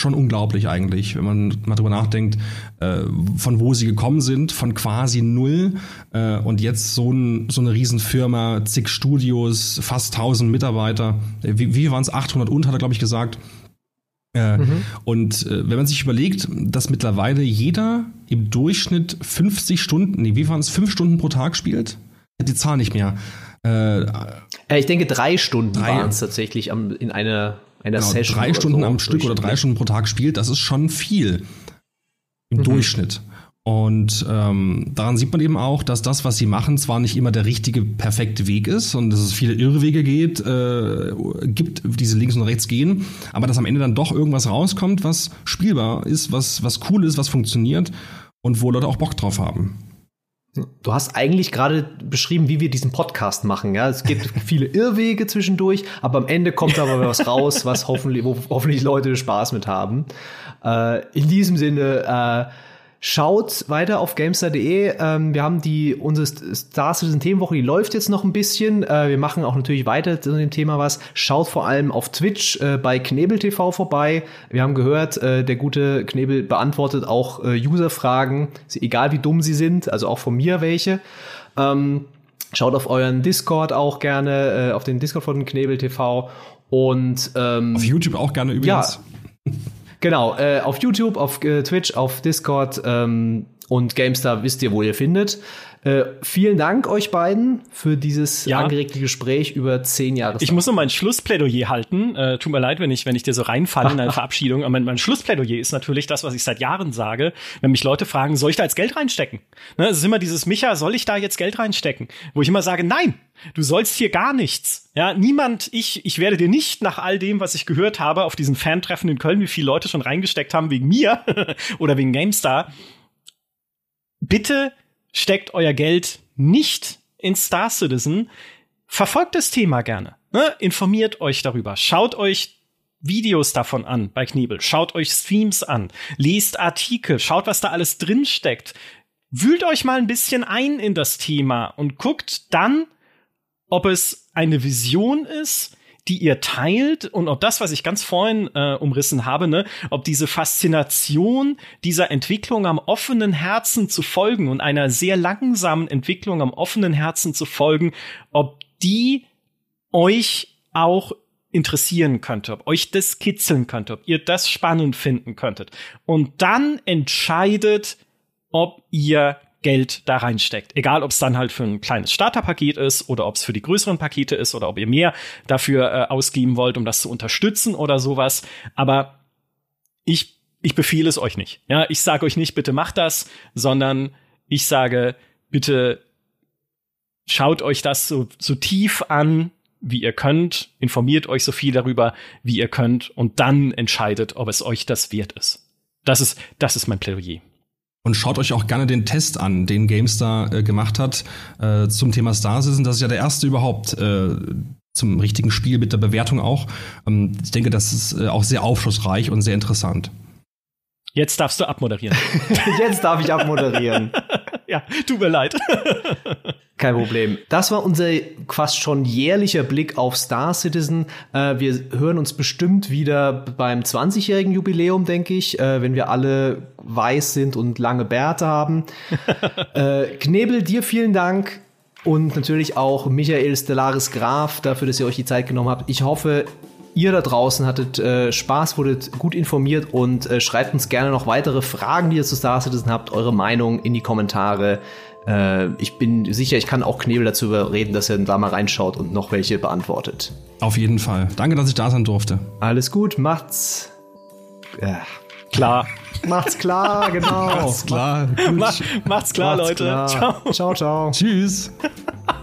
schon unglaublich eigentlich, wenn man mal drüber nachdenkt, äh, von wo sie gekommen sind, von quasi null äh, und jetzt so, ein, so eine Riesenfirma, zig Studios, fast 1000 Mitarbeiter. Äh, wie, wie waren es? 800 und, hat er, glaube ich, gesagt. Äh, mhm. Und äh, wenn man sich überlegt, dass mittlerweile jeder im Durchschnitt 50 Stunden, nee, wie waren es, 5 Stunden pro Tag spielt? Die Zahl nicht mehr. Äh, ich denke, drei Stunden waren es tatsächlich am, in einer einer genau, Session. Drei Stunden so am Stück oder drei Stunden pro Tag spielt, das ist schon viel im mhm. Durchschnitt. Und ähm, daran sieht man eben auch, dass das, was sie machen, zwar nicht immer der richtige, perfekte Weg ist und dass es viele Irrwege geht, äh, gibt, diese links und rechts gehen, aber dass am Ende dann doch irgendwas rauskommt, was spielbar ist, was, was cool ist, was funktioniert und wo Leute auch Bock drauf haben. Du hast eigentlich gerade beschrieben, wie wir diesen Podcast machen. Ja, es gibt [laughs] viele Irrwege zwischendurch, aber am Ende kommt aber was raus, was [laughs] hoffentlich, wo hoffentlich Leute Spaß mit haben. Äh, in diesem Sinne, äh, Schaut weiter auf gamestar.de. Ähm, wir haben die unsere Star Citizen Themenwoche, die läuft jetzt noch ein bisschen. Äh, wir machen auch natürlich weiter zu dem Thema was. Schaut vor allem auf Twitch äh, bei Knebel TV vorbei. Wir haben gehört, äh, der gute Knebel beantwortet auch äh, User-Fragen, egal wie dumm sie sind, also auch von mir welche. Ähm, schaut auf euren Discord auch gerne, äh, auf den Discord von Knebel TV und ähm, auf YouTube auch gerne übrigens. Ja. [laughs] Genau, äh, auf YouTube, auf äh, Twitch, auf Discord ähm, und GameStar wisst ihr, wo ihr findet. Äh, vielen Dank euch beiden für dieses ja. angeregte Gespräch über zehn Jahre. Ich muss noch mein Schlussplädoyer halten. Äh, tut mir leid, wenn ich, wenn ich dir so reinfalle in eine [laughs] Verabschiedung. Aber mein, mein, Schlussplädoyer ist natürlich das, was ich seit Jahren sage. Wenn mich Leute fragen, soll ich da jetzt Geld reinstecken? Ne, es ist immer dieses, Micha, soll ich da jetzt Geld reinstecken? Wo ich immer sage, nein, du sollst hier gar nichts. Ja, niemand, ich, ich werde dir nicht nach all dem, was ich gehört habe, auf diesen Fantreffen in Köln, wie viele Leute schon reingesteckt haben wegen mir [laughs] oder wegen GameStar. Bitte steckt euer Geld nicht in Star Citizen. Verfolgt das Thema gerne. Ne? Informiert euch darüber. Schaut euch Videos davon an bei Kniebel. Schaut euch Streams an. Lest Artikel. Schaut, was da alles drin steckt. Wühlt euch mal ein bisschen ein in das Thema und guckt dann, ob es eine Vision ist, die ihr teilt und ob das, was ich ganz vorhin äh, umrissen habe, ne, ob diese Faszination dieser Entwicklung am offenen Herzen zu folgen und einer sehr langsamen Entwicklung am offenen Herzen zu folgen, ob die euch auch interessieren könnte, ob euch das kitzeln könnte, ob ihr das spannend finden könntet. Und dann entscheidet, ob ihr Geld da reinsteckt. Egal, ob es dann halt für ein kleines Starterpaket ist oder ob es für die größeren Pakete ist oder ob ihr mehr dafür äh, ausgeben wollt, um das zu unterstützen oder sowas. Aber ich, ich befehle es euch nicht. Ja, ich sage euch nicht, bitte macht das, sondern ich sage, bitte schaut euch das so, so tief an, wie ihr könnt, informiert euch so viel darüber, wie ihr könnt und dann entscheidet, ob es euch das wert ist. Das ist, das ist mein Plädoyer. Und schaut euch auch gerne den Test an, den GameStar äh, gemacht hat äh, zum Thema Star Citizen. Das ist ja der erste überhaupt äh, zum richtigen Spiel mit der Bewertung auch. Ähm, ich denke, das ist äh, auch sehr aufschlussreich und sehr interessant. Jetzt darfst du abmoderieren. [laughs] Jetzt darf ich abmoderieren. [laughs] ja, tut mir leid. [laughs] Kein Problem. Das war unser fast schon jährlicher Blick auf Star Citizen. Äh, wir hören uns bestimmt wieder beim 20-jährigen Jubiläum, denke ich, äh, wenn wir alle weiß sind und lange Bärte haben. [laughs] äh, Knebel, dir vielen Dank. Und natürlich auch Michael Stellaris Graf dafür, dass ihr euch die Zeit genommen habt. Ich hoffe, ihr da draußen hattet äh, Spaß, wurdet gut informiert und äh, schreibt uns gerne noch weitere Fragen, die ihr zu Star Citizen habt, eure Meinung in die Kommentare. Äh, ich bin sicher, ich kann auch Knebel dazu überreden, dass er da mal reinschaut und noch welche beantwortet. Auf jeden Fall. Danke, dass ich da sein durfte. Alles gut, macht's. Ja. Klar. [laughs] Macht's klar, genau. Macht's klar. Gut. [laughs] Macht's klar, macht's Leute. Klar. Ciao. Ciao, ciao. Tschüss. [laughs]